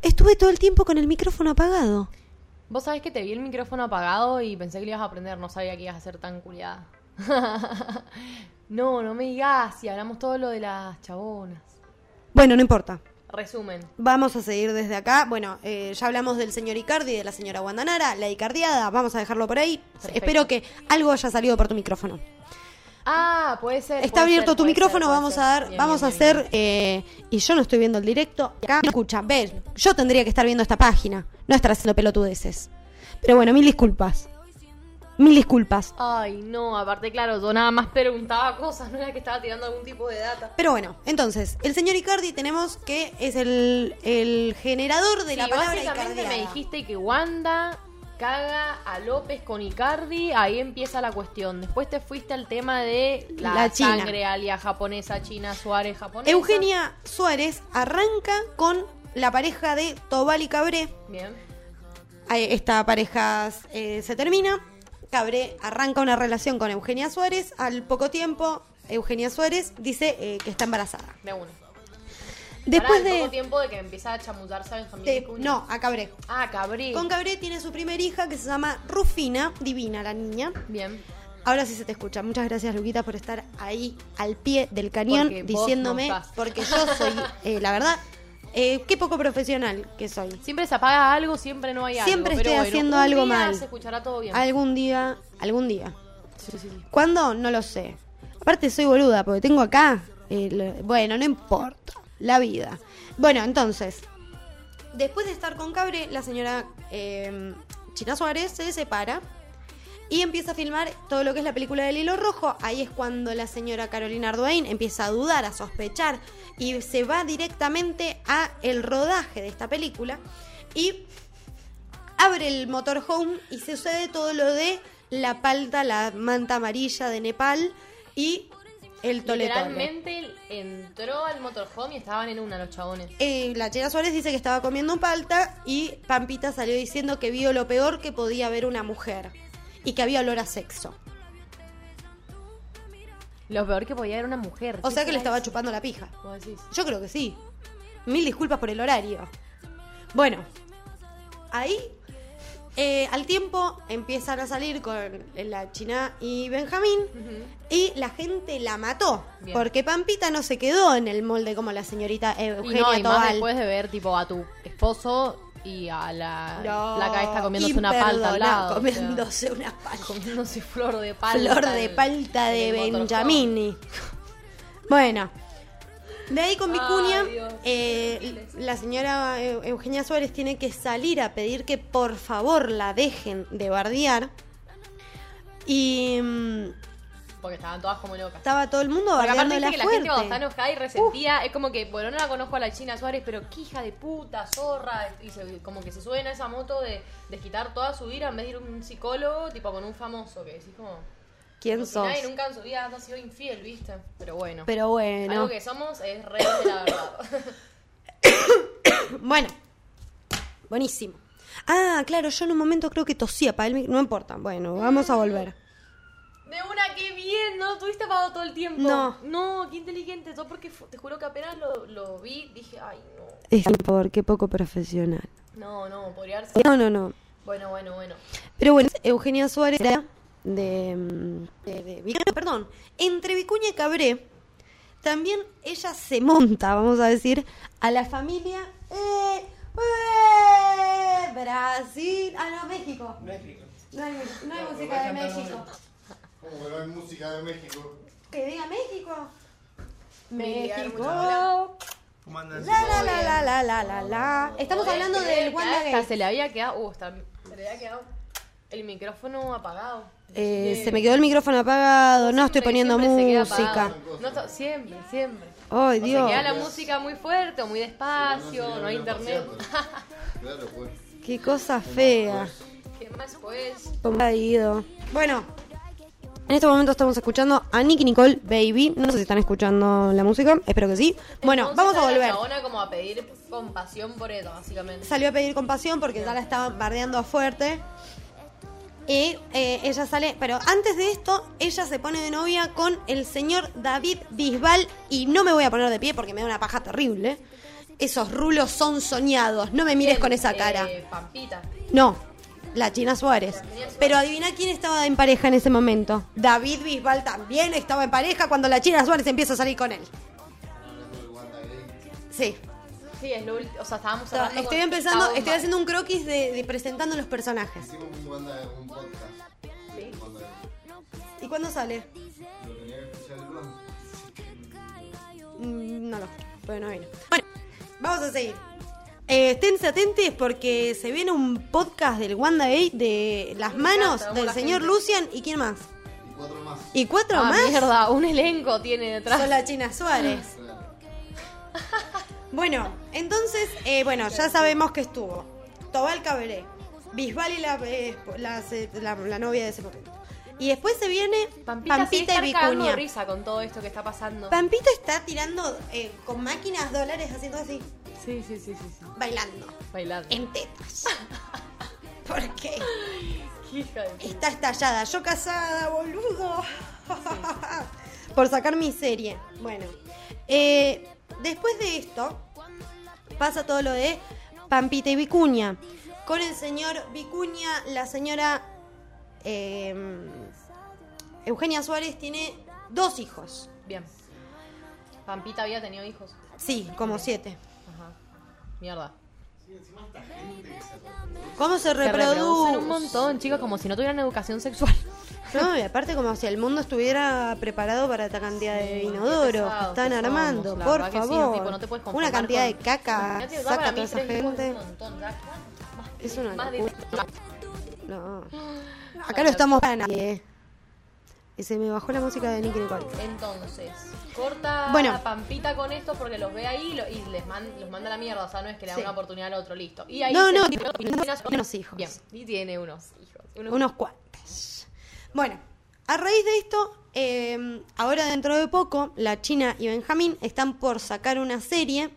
Estuve todo el tiempo con el micrófono apagado. Vos sabés que te vi el micrófono apagado y pensé que le ibas a aprender, no sabía que ibas a ser tan culiada. no, no me digas, si hablamos todo lo de las chabonas. Bueno, no importa. Resumen. Vamos a seguir desde acá. Bueno, eh, ya hablamos del señor Icardi y de la señora Guandanara, la Icardiada. Vamos a dejarlo por ahí. Perfecto. Espero que algo haya salido por tu micrófono. Ah, puede ser. Está puede abierto ser, tu micrófono, ser, vamos a dar, Bien, vamos bien, a hacer, eh, y yo no estoy viendo el directo, acá me escucha, ves, yo tendría que estar viendo esta página, no estar haciendo pelotudeces. Pero bueno, mil disculpas. Mil disculpas. Ay, no, aparte, claro, yo nada más preguntaba cosas, no era que estaba tirando algún tipo de data. Pero bueno, entonces, el señor Icardi tenemos que es el, el generador de la palabra básicamente Icardiada. me dijiste que Wanda caga a López con Icardi, ahí empieza la cuestión. Después te fuiste al tema de la, La China. sangre alia japonesa, China, Suárez japonesa. Eugenia Suárez arranca con la pareja de Tobal y Cabré. Bien. Esta pareja eh, se termina. Cabré arranca una relación con Eugenia Suárez. Al poco tiempo, Eugenia Suárez dice eh, que está embarazada. De uno. Después Pará, al poco de, tiempo de que empieza a chamullarse Benjamín de- Vicuña. No, a Cabré. Ah, Cabrí. Con Cabré tiene su primera hija que se llama Rufina, divina la niña. Bien. Ahora sí se te escucha. Muchas gracias, Luquita, por estar ahí al pie del cañón Porque vos diciéndome, no estás. porque yo soy, eh, la verdad, eh, qué poco profesional que soy. Siempre se apaga algo, siempre no hay algo. Siempre pero estoy bueno, haciendo un algo día mal. se escuchará todo bien. Algún día, algún día. Sí, sí, sí. ¿Cuándo? No lo sé. Aparte soy boluda, porque tengo acá... el- bueno, no importa. La vida. Bueno, entonces... Después de estar con Cabre, la señora eh, China Suárez se separa y empieza a filmar todo lo que es la película del hilo rojo. Ahí es cuando la señora Carolina Arduin empieza a dudar, a sospechar y se va directamente a el rodaje de esta película y abre el motorhome y se sucede todo lo de la palta, la manta amarilla de Nepal y el tole tole. Literalmente entró al motorhome y estaban en una los chabones. Eh, la Chela Suárez dice que estaba comiendo palta y Pampita salió diciendo que vio lo peor que podía ver una mujer y que había olor a sexo. Lo peor que podía era una mujer. O ¿Qué sea que le estaba eso? chupando la pija. Vos decís. Yo creo que sí. Mil disculpas por el horario. Bueno, ahí eh, al tiempo empiezan a salir con la China y Benjamín y la gente la mató Bien. porque Pampita no se quedó en el molde como la señorita Y Eugenia no, y más Tobal. después de ver tipo a tu esposo y a la No, que está comiéndose una palta al lado. o sea, Comiéndose una palta. comiéndose flor de palta. Flor de palta de motorhome. Benjamini. Bueno, de ahí con Vicuña, eh, la señora Eu- Eugenia Suárez tiene que salir a pedir que por favor la dejen de bardear. Y mm, Porque estaban todas como locas. Estaba todo el mundo bardeándola viste que la gente cuando enojada y resentida, es como que, bueno, no la conozco a la China Suárez, pero qué hija de puta, zorra. Y se- como que se suben a esa moto de, de quitar toda su ira en vez de ir a un psicólogo, tipo con un famoso, que decís como. ¿Quién sos? Nadie nunca en su vida ha sido infiel, ¿viste? Pero bueno. Pero bueno. Algo que somos es reyes de la verdad. Bueno, buenísimo. Ah, claro, yo en un momento creo que tosía para el No importa, bueno, vamos a volver. De una, qué bien, ¿no? Tuviste apagado todo el tiempo. No. No, qué inteligente. Yo porque te juro que apenas lo, lo vi, dije, ay, no. Es por favor, qué poco profesional. No, no, podría haber sido. No, no, no. Bueno, bueno, bueno. Pero bueno, Eugenia Suárez era de, mm, de, de Vicuña, perdón, entre Vicuña y Cabré, también ella se monta, vamos a decir, a la familia eh, eh, Brasil, ah no, México. México. No hay, no hay No, música de México. ¿Cómo que no hay música de México? Que diga México. México. México. ¿Cómo andan? La la la la la la la la. Estamos Podés hablando del Wanda Gate. Se le había quedado. Uh, está- se le había quedado el micrófono apagado. Eh, Sí. se me quedó el micrófono apagado, no estoy poniendo música. No to- siempre, siempre. Ay, O Dios. se queda la música muy fuerte o muy despacio, no hay internet. Claro, pues. Qué cosa fea. ¿Qué más pues? ¿Cómo ha ido? Bueno, en este momento estamos escuchando a Nicky Nicole Baby. No sé si están escuchando la música, espero que sí. Bueno, Entonces vamos a La volver. chabona como a pedir compasión por ella, básicamente. Salió a pedir compasión porque ya la estaban bardeando fuerte. Y eh, ella sale, pero antes de esto, ella se pone de novia con el señor David Bisbal. Y no me voy a poner de pie porque me da una paja terrible. Esos rulos son soñados. No me mires con esa cara. Eh, Pampita. No, la China Suárez. Pero adivina quién estaba en pareja en ese momento. David Bisbal también estaba en pareja cuando la China Suárez empieza a salir con él. Sí. Sí, es lo último. O sea, estábamos hablando estoy con empezando, estoy haciendo un croquis de, de presentando los personajes. Hicimos un, Wanda, un podcast. Sí. Wanda Gate. ¿Y cuándo sale? Lo tenía que escuchar el. Mm, No lo, pero no vino. Bueno, vamos a seguir. Eh, esténse atentos porque se viene un podcast del WandaGate de las manos encanta, del la señor gente. Lucian y quién más. Y cuatro más. Y cuatro Ah, más mierda, un elenco tiene detrás. son la China Suárez. Bueno, entonces, eh, bueno, ya sabemos que estuvo Tobal Cabré, Bisbal y la, eh, la, la- la novia de ese momento. Y después se viene Pampita, Pampita, se y Vicuña. risa con todo esto que está pasando. Pampita está tirando eh, con máquinas dólares haciendo así, Sí, sí, sí, sí, sí. bailando Bailando. en tetas. Hija de puta. está estallada. Yo casada, boludo. Por sacar mi serie. Bueno, eh, después de esto, pasa todo lo de Pampita y Vicuña. Con el señor Vicuña, la señora eh, Eugenia Suárez tiene dos hijos. Bien. Pampita había tenido hijos. Sí, como siete. Ajá. Mierda. ¿Cómo se Se reproducen reproduce? un montón, chicos, como si no tuvieran educación sexual. No, y aparte como si el mundo estuviera preparado para esta cantidad de inodoros que están somos, armando, por sí, favor. tipo, no te Una cantidad con- de caca, saca para a toda esa gente. un montón. Más Es una más de- locura. No. Acá no estamos para nadie. Y se me bajó la música de Nicky Nicole. Entonces, corta Bueno. la Pampita con esto porque los ve ahí y, lo- y les man- los manda a la mierda. O sea, no es que le da Sí. una oportunidad al otro, listo. Y ahí No, no, tiene unos hijos. Bien, y tiene unos hijos. Unos- Unos cuantos. Bueno, a raíz de esto, eh, ahora dentro de poco, la China y Benjamín están por sacar una serie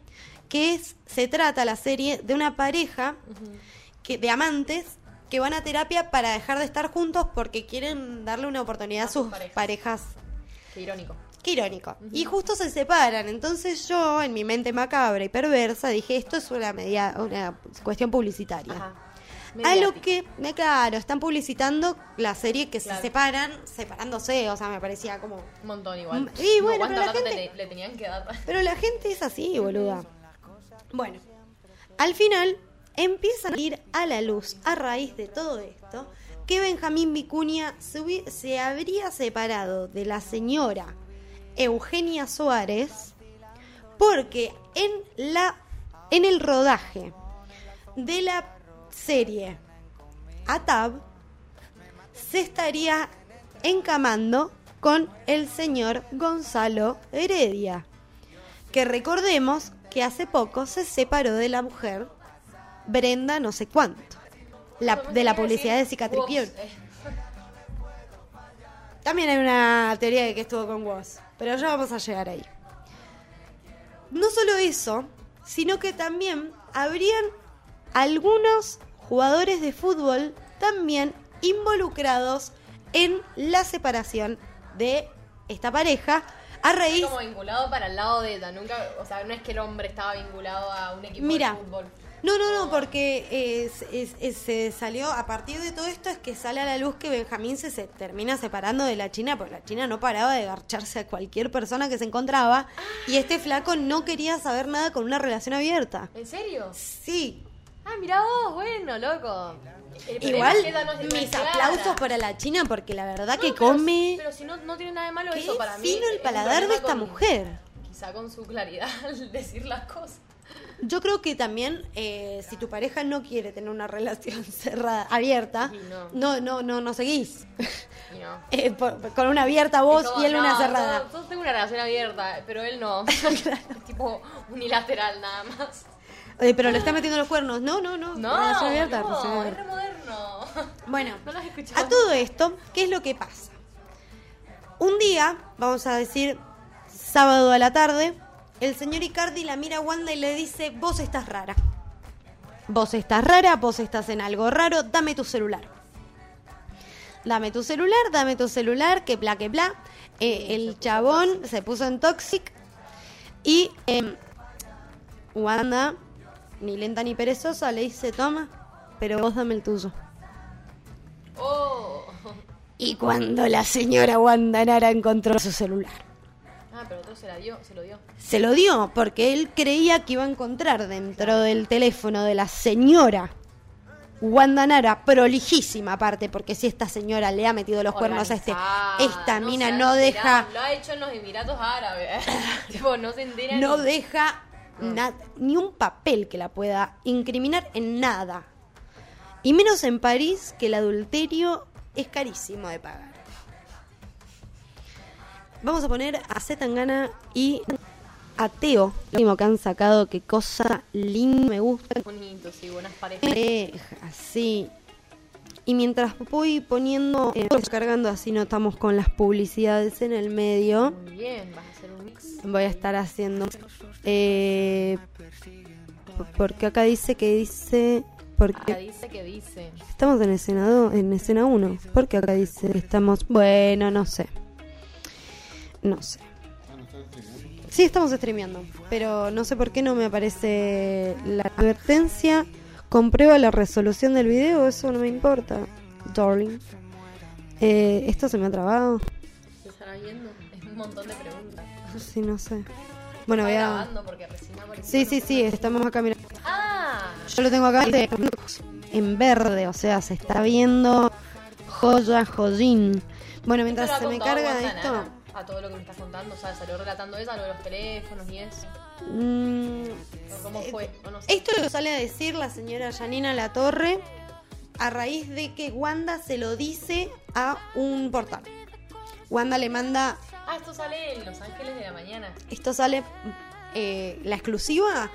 que es, se trata la serie de una pareja que, de amantes que van a terapia para dejar de estar juntos porque quieren darle una oportunidad a, sus parejas. Qué irónico. Qué irónico. Y justo se separan. Entonces yo, en mi mente macabra y perversa, dije, esto es una, media, una cuestión publicitaria. Ajá. A lo que, claro, están publicitando la serie que Claro. se separan, separándose, o sea, me parecía como... Un montón igual. Mm, y No, bueno, ¿cuánta pero la gente- te- le, tenían que dar? Pero la gente es así, boluda. Bueno, al final empieza a ir a la luz, a raíz de todo esto, que Benjamín Vicuña se, se habría separado de la señora Eugenia Suárez porque en la en el rodaje de la serie Atab se estaría encamando con el señor Gonzalo Heredia, que recordemos que hace poco se separó de la mujer Brenda no sé cuánto, la, de la publicidad de Cicatripión. Eh, También hay una teoría de que estuvo con Woz, pero ya vamos a llegar ahí. No solo eso, sino que también habrían algunos jugadores de fútbol también involucrados en la separación de esta pareja a raíz como vinculado para el lado de ella. Nunca, o sea, no es que el hombre estaba vinculado a un equipo Mira, de fútbol. No, no, no, porque es- es- es- se salió, a partir de todo esto es que sale a la luz que Benjamín se, se termina separando de la China, porque la China no paraba de garcharse a cualquier persona que se encontraba, y este flaco no quería saber nada con una relación abierta. ¿En serio? Sí, Ah, mira vos, bueno, loco. Problema igual es que ella no es mis clara. aplausos para la China, porque la verdad No, que pero- come... Pero si no, no tiene nada de malo Qué eso para mí. fino el es un paladar de problema esta con- mujer. Quizá con su claridad al decir las cosas. Yo creo que también eh, si tu pareja no quiere tener una relación cerrada, abierta, Y no. no, no, no, no seguís. Y no. Eh, por- con una abierta voz y él una cerrada. Yo, tengo una relación abierta, pero él no. tipo unilateral nada más. Eh, pero le está metiendo los cuernos. No, no, no. No, relación abierta, no, relación es abierta. moderno. Bueno, No a todo esto, ¿qué es lo que pasa? Un día, vamos a decir sábado a la tarde, el señor Icardi la mira a Wanda y le dice, vos estás rara. Vos estás rara, vos estás en algo raro, dame tu celular. Dame tu celular, dame tu celular, que bla, que bla. Eh, el chabón se puso en toxic y em, Wanda, ni lenta ni perezosa, le dice, toma, pero vos dame el tuyo. Oh. Y cuando la señora Wanda Nara encontró su celular, Ah, pero otro se la dio, se lo dio. se lo dio porque él creía que iba a encontrar dentro del teléfono de la señora Wanda Nara, prolijísima aparte, porque si esta señora le ha metido los cuernos a este, esta no mina no deja, Lo ha hecho en los Emiratos Árabes. tipo, no se entera no deja ni un papel que la pueda incriminar en nada. Y menos en París, que el adulterio es carísimo de pagar. Vamos a poner a Zetangana y a Teo, lo último que han sacado, qué cosa linda, me gusta. Bonitos y buenas parejas. Pareja, sí. Y mientras voy poniendo, eh, cargando así no estamos con las publicidades en el medio, Muy bien, vas a hacer un mix. voy a estar haciendo. Eh, porque acá dice que dice. Acá Porque dice que dice. estamos en escena 2, en escena 1. Porque acá dice que estamos. Bueno, no sé. No sé. Sí, estamos streameando. Pero no sé por qué no me aparece la advertencia. Comprueba la resolución del video. Eso no me importa, darling. Eh, esto se me ha trabado. ¿Se estará viendo? Es un montón de preguntas. Sí, no sé. Bueno, voy a. porque. Sí, sí, sí, estamos acá, mira. Ah, Yo lo tengo acá de- en verde, o sea, se está viendo joya, joyín. Bueno, mientras ¿esto se me carga Wanda esto? A todo lo que me estás contando, o sea, salió relatando ella, lo de los teléfonos y eso. mm, ¿O ¿Cómo fue? O no sé. esto lo sale a decir la señora Janina Latorre a raíz de que Wanda se lo dice a un portal. Wanda le manda, Ah, esto sale en Los Ángeles de la Mañana. esto sale, eh, la exclusiva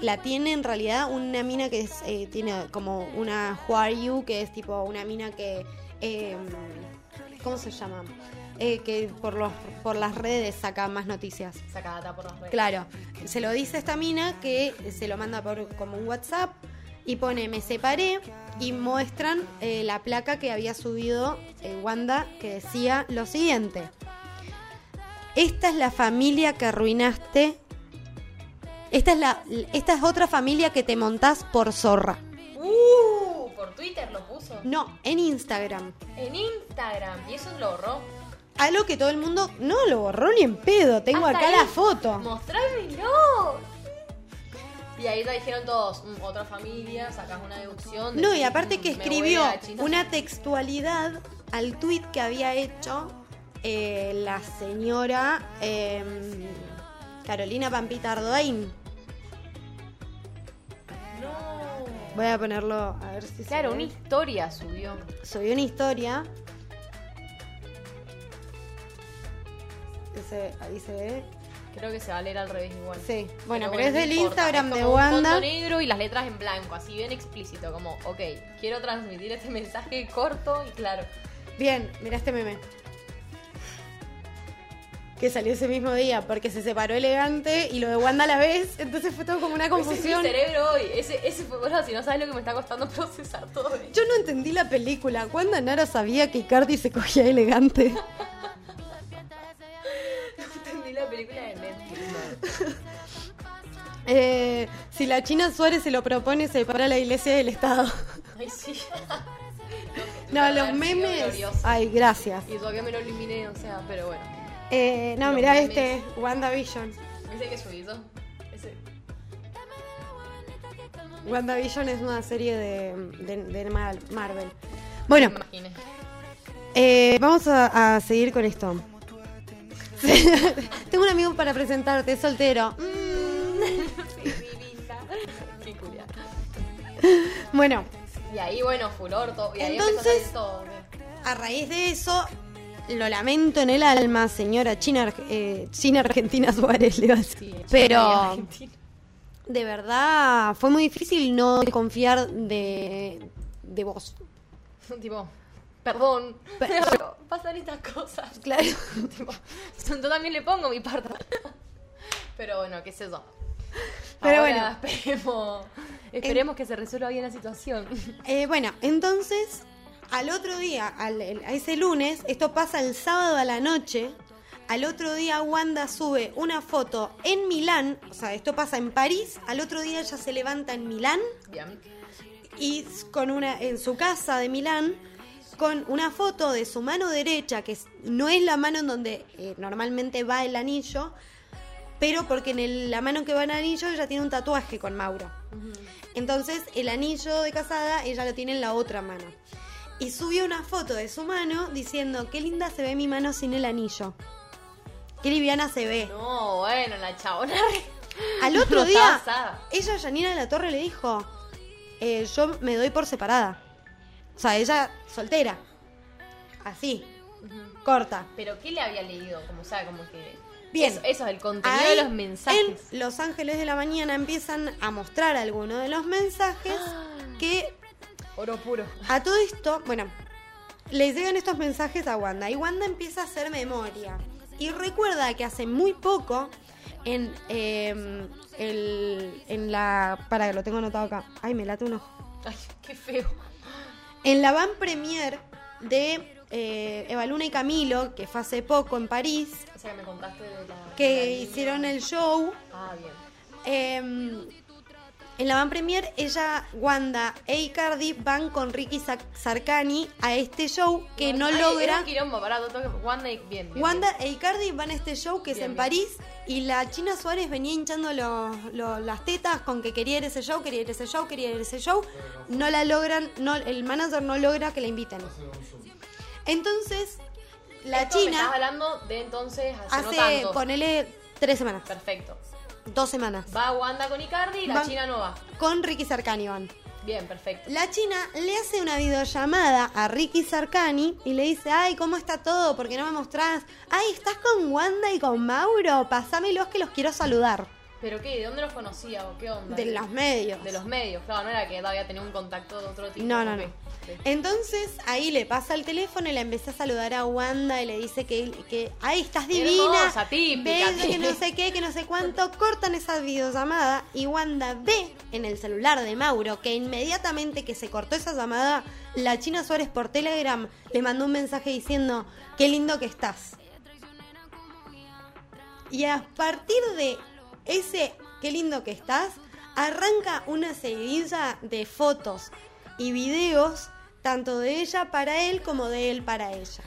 la tiene en realidad una mina que es, eh, tiene como una Who Are You, que es tipo una mina que, eh, ¿cómo se llama? Eh, que por, los, por las redes saca más noticias. Saca data por las redes. Claro, se lo dice esta mina que se lo manda por como un WhatsApp y pone me separé y muestran eh, la placa que había subido eh, Wanda que decía lo siguiente. Esta es la familia que arruinaste. Esta es, la, esta es otra familia que te montás por zorra. Uh, por Twitter lo puso. No, en Instagram. En Instagram. Y eso lo borró. Algo que todo el mundo no lo borró ni en pedo. Tengo Hasta acá ahí. la foto. Mostrámelo. Y ahí ya dijeron todos, "Mm, otra familia, sacas una deducción. No, y aparte "Mm, que escribió huele a China". una textualidad al tweet que había hecho eh, la señora eh, Carolina Pampita Ardoain. No. Voy a ponerlo a ver si se Claro, ve. una historia subió. Subió una historia. que se, ahí se ve. Creo que se va a leer al revés igual. Sí, bueno, pero es no del importa, Instagram es de como un Wanda. fondo negro y las letras en blanco, así bien explícito, como, ok, quiero transmitir este mensaje corto y claro. Bien, mira este meme. Que salió ese mismo día porque se separó elegante y lo de Wanda a la vez, entonces fue todo como una Ese es confusión. mi cerebro hoy. Ese, ese fue, bueno, si no sabes lo que me está costando procesar todo esto. Yo no entendí la película. Wanda Nara sabía que Icardi se cogía elegante. Eh, si la China Suárez se lo propone, se para la iglesia del Estado. Ay, sí. No, los memes. Ay, gracias. Y todavía me lo eliminé, o sea, pero bueno. Eh, no, Los mirá memes. este, WandaVision. ¿Viste que subido? Ese. WandaVision es una serie de, de- de Mar- Marvel. Bueno, eh, vamos a, a seguir con esto. Tengo un amigo para presentarte, es soltero. Mm. Qué curia. Bueno, Y ahí, bueno, furor, todo. Y ahí Entonces- empezó todo. a raíz de eso, lo lamento en el alma, señora China, eh, China Argentina Suárez, le iba a decir. Sí, Pero de verdad fue muy difícil no confiar de, de vos. tipo, perdón, Pe- pero pasan estas cosas. Claro. tipo, yo también le pongo mi parte. pero bueno, qué sé yo. Pero Ahora Esperemos, esperemos que se resuelva bien la situación. Eh, bueno, entonces, al otro día, al, el- a ese lunes, esto pasa el sábado a la noche. Al otro día Wanda sube una foto en Milán, o sea, esto pasa en París, al otro día ella se levanta en Milán Bien. y con una en su casa de Milán con una foto de su mano derecha que no es la mano en donde eh, normalmente va el anillo, pero porque en el- la mano que va el anillo ella tiene un tatuaje con Mauro. Entonces el anillo de casada ella lo tiene en la otra mano. Y subió una foto de su mano diciendo, qué linda se ve mi mano sin el anillo. Qué liviana se ve. No, bueno, la chabona. Al otro día, ella, Janina de la Torre, le dijo, eh, yo me doy por separada. O sea, ella soltera. Así, corta. Pero ¿qué le había leído? Como, como que. Bien. Eso, eso es el contenido Ahí, de los mensajes. En Los Ángeles de la Mañana empiezan a mostrar algunos de los mensajes que Oro puro. a todo esto, bueno, le llegan estos mensajes a Wanda y Wanda empieza a hacer memoria. Y recuerda que hace muy poco en, eh, el, en la... Para que lo tengo anotado acá. Ay, me late un ojo. Ay, qué feo. En la van premier de eh, Eva Luna y Camilo, que fue hace poco en París, O sea, que me contaste de la. de la que hicieron el show. Ah, bien. eh, en la van premier, ella, Wanda e Icardi van con Ricky Sa- Sarkani a este show que no Ay, logra. quilombo, Wanda y bien. bien, Wanda e Icardi van a este show que es en. París y la China Suárez venía hinchando los- los- las tetas con que quería ir a ese show, quería ir a ese show, quería ir a ese show. No la logran, no, el manager no logra que la inviten. Entonces, la Esto me China estás hablando de entonces hace, no hace, tanto. ponele, tres semanas, Perfecto. dos semanas, Va Wanda con Icardi y la Van- China no va. con Ricky Sarkani van. Bien, perfecto. La China le hace una videollamada a Ricky Sarkani y le dice, ay, ¿cómo está todo? ¿Por qué no me mostrás? Ay, ¿estás con Wanda y con Mauro? Pasámelos que los quiero saludar. ¿Pero qué? ¿De dónde los conocía o qué onda? De los medios. De los medios, claro, no era que todavía tenía un contacto de otro tipo. No, no, no. Sí. Entonces ahí le pasa el teléfono y la empieza a saludar a Wanda y le dice que, que ay, estás divina. hermosa, típica, ves que no sé qué, que no sé cuánto. Cortan esa videollamada y Wanda ve en el celular de Mauro que inmediatamente que se cortó esa llamada, la China Suárez por Telegram le mandó un mensaje diciendo, qué lindo que estás. Y a partir de ese qué lindo que estás, arranca una seguidilla de fotos y videos, tanto de ella para él como de él para ella.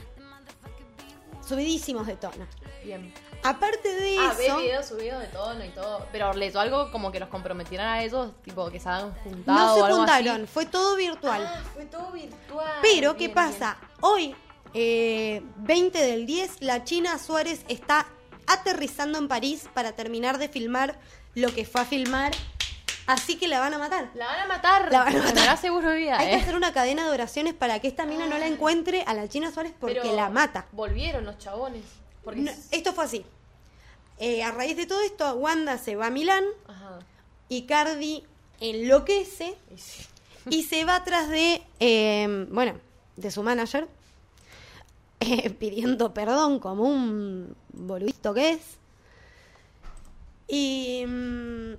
Subidísimos de tono. Bien. Aparte de Ah, eso, videos subidos de tono y todo. Pero leyó algo como que los comprometieran a ellos, tipo que se hagan juntado no se o algo juntaron, así. fue todo virtual. Ah, fue todo virtual. Pero, ¿qué Bien, pasa? Hoy, eh, 20 del 10, la China Suárez está aterrizando en París para terminar de filmar lo que fue a filmar. Así que la van a matar. La van a matar. La van a matar. seguro de vida, Hay que eh. hacer una cadena de oraciones para que esta mina no la encuentre a la China Suárez porque Pero la mata. Volvieron los chabones. Porque No, es- esto fue así. Eh, a raíz de todo esto, Wanda se va a Milán Ajá. y Cardi enloquece Y sí. y se va atrás de, eh, bueno, de su manager, eh, pidiendo perdón como un boludito que es. Y, mm,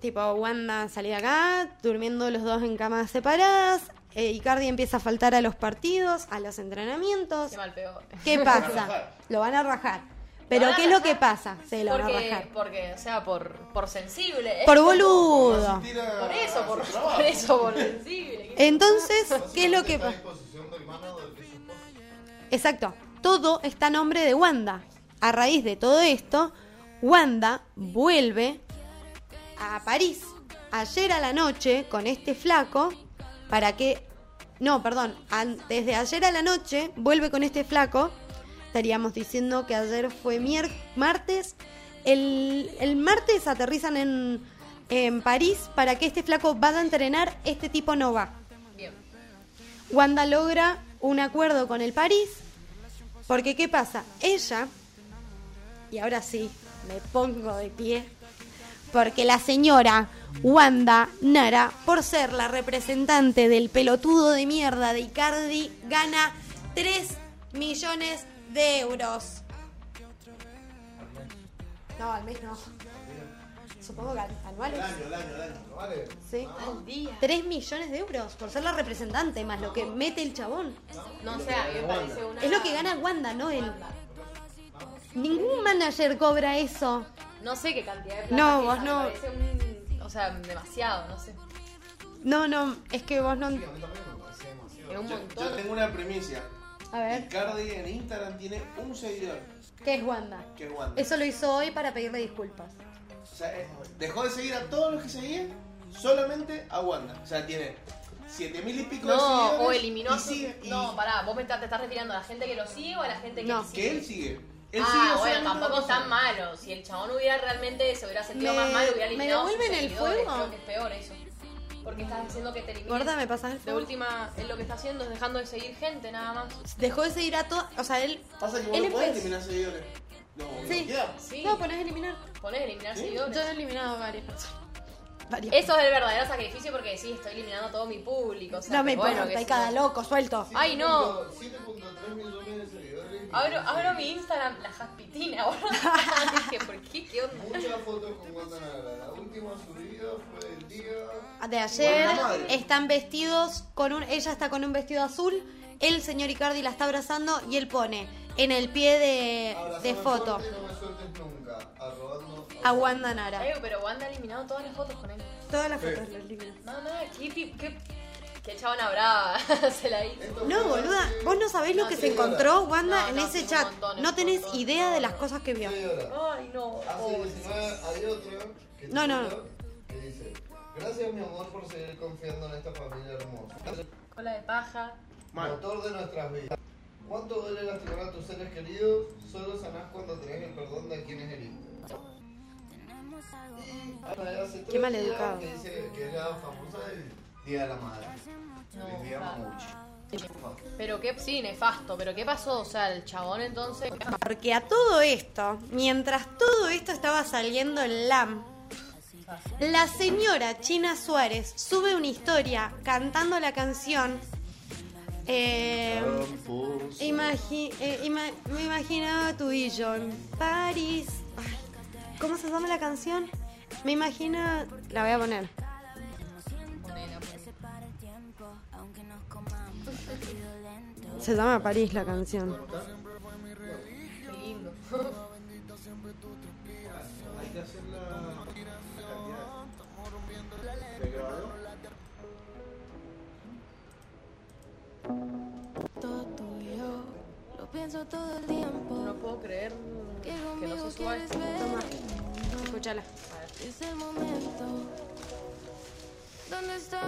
tipo, Wanda salía acá, durmiendo los dos en camas separadas. eh, y Cardi empieza a faltar a los partidos, a los entrenamientos. Qué mal peor. ¿Qué pasa? Lo van a rajar. Pero ¿qué es lo que pasa? Se lo van a porque, rajar. porque, o sea, por, por sensible. Por boludo. Por eso, por, por eso, por sensible. Entonces, ¿qué es lo que pasa? Exacto. Todo está a nombre de Wanda. A raíz de todo esto, Wanda vuelve a París ayer a la noche con este flaco para que... No, perdón. Desde ayer a la noche vuelve con este flaco. Estaríamos diciendo que ayer fue mier- martes. El, el martes aterrizan en, en París para que este flaco vaya a entrenar. Este tipo no va. Bien. Wanda logra un acuerdo con el París, porque ¿qué pasa? Ella, y ahora sí, me pongo de pie, porque la señora Wanda Nara, por ser la representante del pelotudo de mierda de Icardi, gana 3 millones de euros. No, al mes no. Supongo que anuales. El año, el año, el año. ¿no vale? Sí. Al día. 3 millones de euros por ser la representante, más lo que mete el chabón. No sé, a mí me parece una. Es lo que gana Wanda, no él. Ningún manager cobra eso. No sé qué cantidad de plata. No, es vos no. Me parece un. O sea, demasiado, no sé. No, no, es que vos no. Sí, a mí también me parece demasiado. Era un Yo, montón. yo tengo una primicia. A ver, Icardi en Instagram tiene un seguidor, ¿qué es Wanda? que es Wanda. Eso lo hizo hoy para pedirle disculpas. O sea, eh, dejó de seguir a todos los que seguían, solamente a Wanda. O sea, tiene 7000 y pico de No, seguidores. o eliminó. y su- sigue- y- No, pará, vos me estás- te estás refiriendo a la gente que lo sigue o a la gente que No. Que sigue. él sigue. Él ah, sigue bueno, tampoco una es tan persona. malo. Si el chabón hubiera realmente se hubiera sentido ¿Me- más mal, hubiera me eliminado sus devuelven el seguidores. fuego? Creo que es peor eso. Porque estás diciendo que te elimines. Gorda, ¿me pasas el De fuego? última, él lo que está haciendo es dejando de seguir gente, nada más. Dejó de seguir a todos. O sea, él. Pasa que vos él no podés empezó- eliminar seguidores. No, Sí. no queda. Sí. No, ponés eliminar. Ponés eliminar ¿Sí? seguidores. Yo he eliminado varias personas. Varias. Eso es el verdadero sacrificio porque sí, estoy eliminando a todo mi público. O sea, no me bueno, importa, hay cada loco, suelto. Ay, no. 7.3 millones de seguidores. Abro, mi. Instagram, la jaspitina, boludo. Dije, ¿por qué? ¿Qué onda? Muchas fotos con Wanda Nara. La última subida fue el día. De ayer están vestidos con un. Ella está con un vestido azul. El señor Icardi la está abrazando y él pone en el pie de, de foto a Wanda Nara. Ay, pero Wanda ha eliminado todas las fotos con él. Todas las fotos las elimina. No, no, qué, qué, qué chabona brava se la hizo. No, boluda, vos no sabés lo que se encontró. Wanda No, en ese chat. montón, No tenés montón. idea de las cosas que vio. Ay, no. Hace pobre. 19 hay otro que No, no, que dice Gracias mi amor por seguir confiando en esta familia hermosa. Cola de paja. Motor de nuestras vidas. ¿Cuánto duele lastimar a tus seres queridos? Solo sanás cuando tenés el perdón de quienes heriste. Y Qué mal educado. Que dice que es la famosa del Día de la Madre. No, claro. mamuchi. Pero qué, sí, nefasto. Pero qué pasó, o sea, el chabón entonces. Porque a todo esto, mientras todo esto estaba saliendo en LAM, la señora China Suárez sube una historia cantando la canción. Eh, imagi- eh, me imaginaba yo en París. ¿Cómo se llama la canción? Me imagina. La voy a poner. Se llama París la canción. Pienso todo el tiempo. No puedo creer Que no se suba esto. ver. Escúchala. Es el momento. ¿Dónde estás?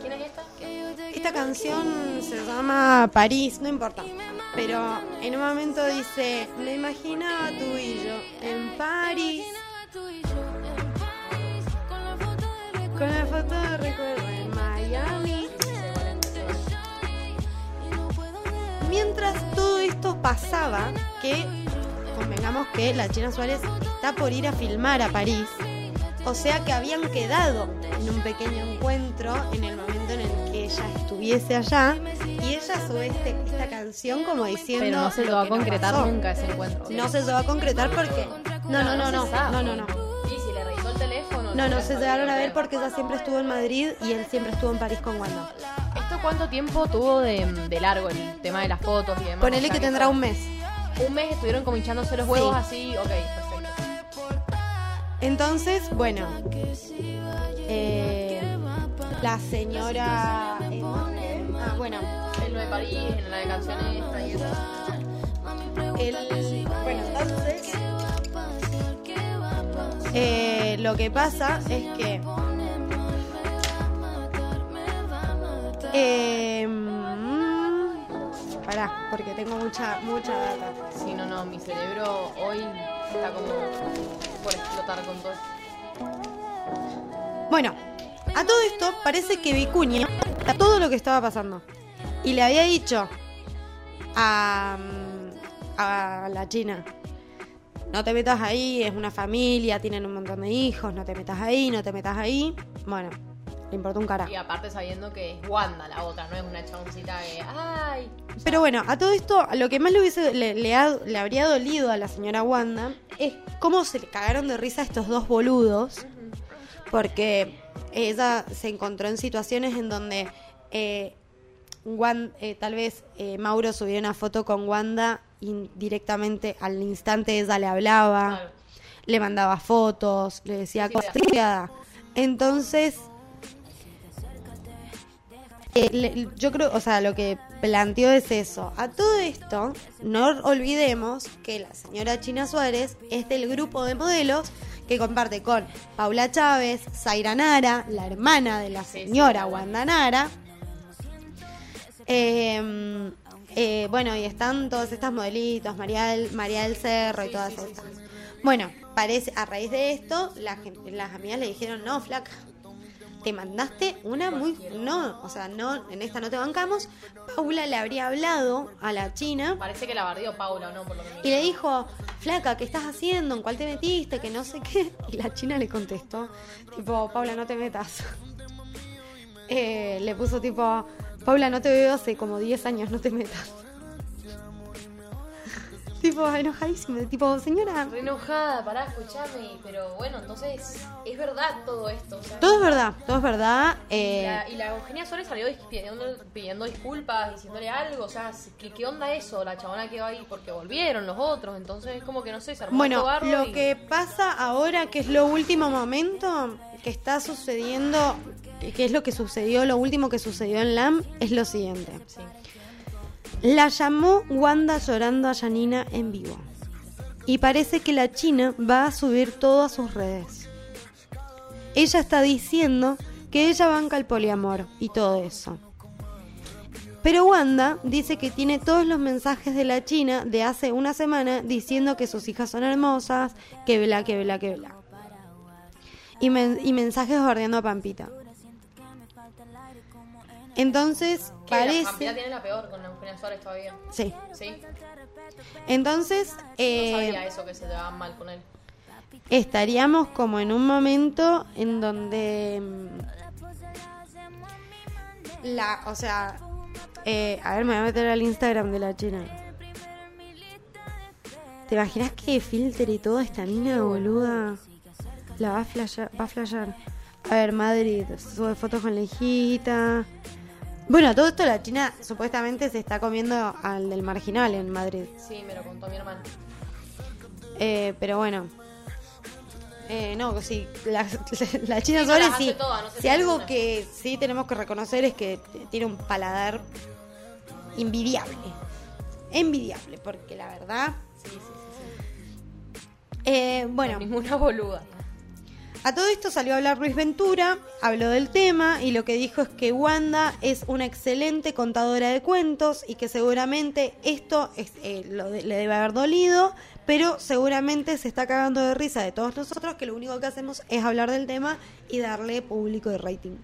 ¿Quién es esta? Esta canción se llama París, no importa. Pero en un momento dice, me imaginaba tú y yo en París, Imaginaba tú y yo en París, con la foto del recuerdo. con la foto de Mientras todo esto pasaba, que convengamos que la China Suárez está por ir a filmar a París, o sea que habían quedado en un pequeño encuentro en el momento en el que ella estuviese allá, y ella sube este- esta canción como diciendo... Pero no se lo lo va a concretar nunca ese encuentro. No se va a concretar porque... No, no, no, no, no, no, no. Y si le revisó el teléfono. No, no, lo se llegaron a ver porque ella siempre estuvo en Madrid y él siempre estuvo en París con Wanda. ¿Esto cuánto tiempo tuvo de, de largo el tema de las fotos y demás? Ponele O sea, que tendrá un mes. Un mes estuvieron como hinchándose los huevos Sí. así, ok, perfecto. Entonces, bueno, eh, la señora... Ah, bueno, En lo de París, en la de canciones y eso. el, bueno, entonces... eh, lo que pasa es que... Eh, pará, porque tengo mucha, mucha data. Sí, no, no, mi cerebro hoy está como por explotar con todo. Bueno, a todo esto parece que Vicuña a todo lo que estaba pasando. Y le había dicho a, mm, a la china, no te metas ahí, es una familia, tienen un montón de hijos, no te metas ahí, no te metas ahí. Bueno, le importa un carajo. Y aparte sabiendo que es Wanda la otra, no es una chaboncita que. ¡Ay! Pero bueno, a todo esto, a lo que más le, hubiese, le, le ha- le habría dolido a la señora Wanda es cómo se le cagaron de risa a estos dos boludos. Porque ella se encontró en situaciones en donde eh, Wan- eh, tal vez eh, Mauro subió una foto con Wanda y directamente al instante ella le hablaba, Claro. le mandaba fotos, le decía Sí, cosas. Entonces, eh, yo creo, o sea, lo que planteó es eso. A todo esto, no olvidemos que la señora China Suárez es del grupo de modelos que comparte con Paula Chávez, Zaira Nara, la hermana de la señora Wanda Nara. Eh, eh, bueno, y están todas estas modelitos, María del, María del Cerro y todas estas. Bueno, parece, a raíz de esto, la gente- las amigas le dijeron, no, flaca, te mandaste una muy... No, o sea, no, en esta no te bancamos. Paula le habría hablado a la china Parece que la bardeó Paula, ¿no? Por lo y le dijo, flaca, ¿qué estás haciendo? ¿En cuál te metiste? Que no sé qué. Y la china le contestó, tipo, Paula, no te metas. Eh, le puso tipo, Paula, no te veo hace como 10 años, no te metas. Tipo, enojadísima, tipo, señora, Re enojada, pará, escuchame. Pero bueno, entonces es verdad todo esto. o sea, todo es verdad, todo es verdad. Y eh, la, y la Eugenia Suárez salió pidiendo, pidiendo disculpas, diciéndole algo. O sea, ¿qué, ¿qué onda eso? La chabona quedó ahí porque volvieron los otros. Entonces, como que no sé, se armó Bueno, lo y- que pasa ahora, que es lo último momento que está sucediendo, que es lo que sucedió, lo último que sucedió en LAM, es lo siguiente. Sí. La llamó Wanda llorando a Janina en vivo. Y parece que la China va a subir todo a sus redes. Ella está diciendo que ella banca el poliamor y todo eso. Pero Wanda dice que tiene todos los mensajes de la China de hace una semana diciendo que sus hijas son hermosas, que vela, que vela, que vela. Y, men- y mensajes bordeando a Pampita. Entonces, Que La parece... tiene la peor con Eugenia Suárez todavía. Sí. Sí. Entonces, No eh, sabía eso, que se llevaban mal con él. estaríamos como en un momento en donde mm, la, o sea, eh, a ver, me voy a meter al Instagram de la China. ¿Te imaginas que filtre y todo esta mina, boluda? La va a flashear, va a flashear. A ver, Madrid, sube fotos con la hijita. Bueno, todo esto la China supuestamente se está comiendo al del marginal en Madrid. Sí, me lo contó mi hermano. Eh, pero bueno. Eh, no, sí, la, la China Sí, hace sí. todas, no sé si si algo que sí tenemos que reconocer es que tiene un paladar envidiable. Envidiable, porque la verdad. Sí, sí, sí. sí. eh, bueno, No, ninguna boluda. A todo esto salió a hablar Luis Ventura, habló del tema y lo que dijo es que Wanda es una excelente contadora de cuentos y que seguramente esto es, eh, lo de- le debe haber dolido, pero seguramente se está cagando de risa de todos nosotros que lo único que hacemos es hablar del tema y darle público de rating.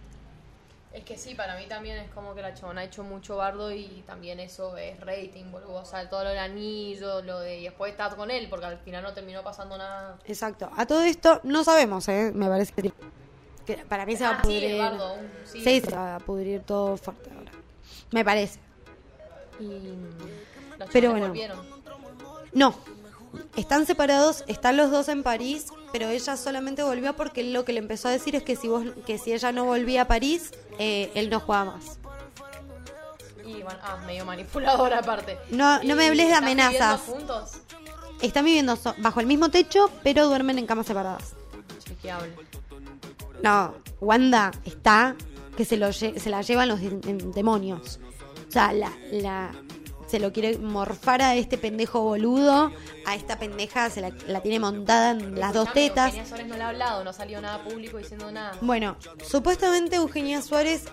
Es que sí, para mí también es como que la chabona ha hecho mucho bardo y también eso es rating, boludo. O sea, todo lo del anillo, lo de. Y después estar con él, porque al final no terminó pasando nada. Exacto. A todo esto no sabemos, ¿eh? Me parece que, que para mí se va Ah, a sí, pudrir. el bardo, sí. sí. se va a pudrir todo fuerte ahora. Me parece. Y. Los Pero bueno. volvieron. No. Están separados, están los dos en París, pero ella solamente volvió porque lo que le empezó a decir es que si vos, que si ella no volvía a París, eh, él no jugaba más. Y bueno, ah, medio manipulador aparte. No- no me ¿Y hables de están viviendo amenazas. juntos? Están viviendo so- bajo el mismo techo, pero duermen en camas separadas. Chequeable. No, Wanda está que se, lo lle- se la llevan los de- em, demonios. O sea, la, la, se lo quiere morfar a este pendejo boludo, a esta pendeja se la, la tiene montada en las dos tetas. Eugenia Suárez no le ha hablado, no ha salido nada público diciendo nada. Bueno, supuestamente Eugenia Suárez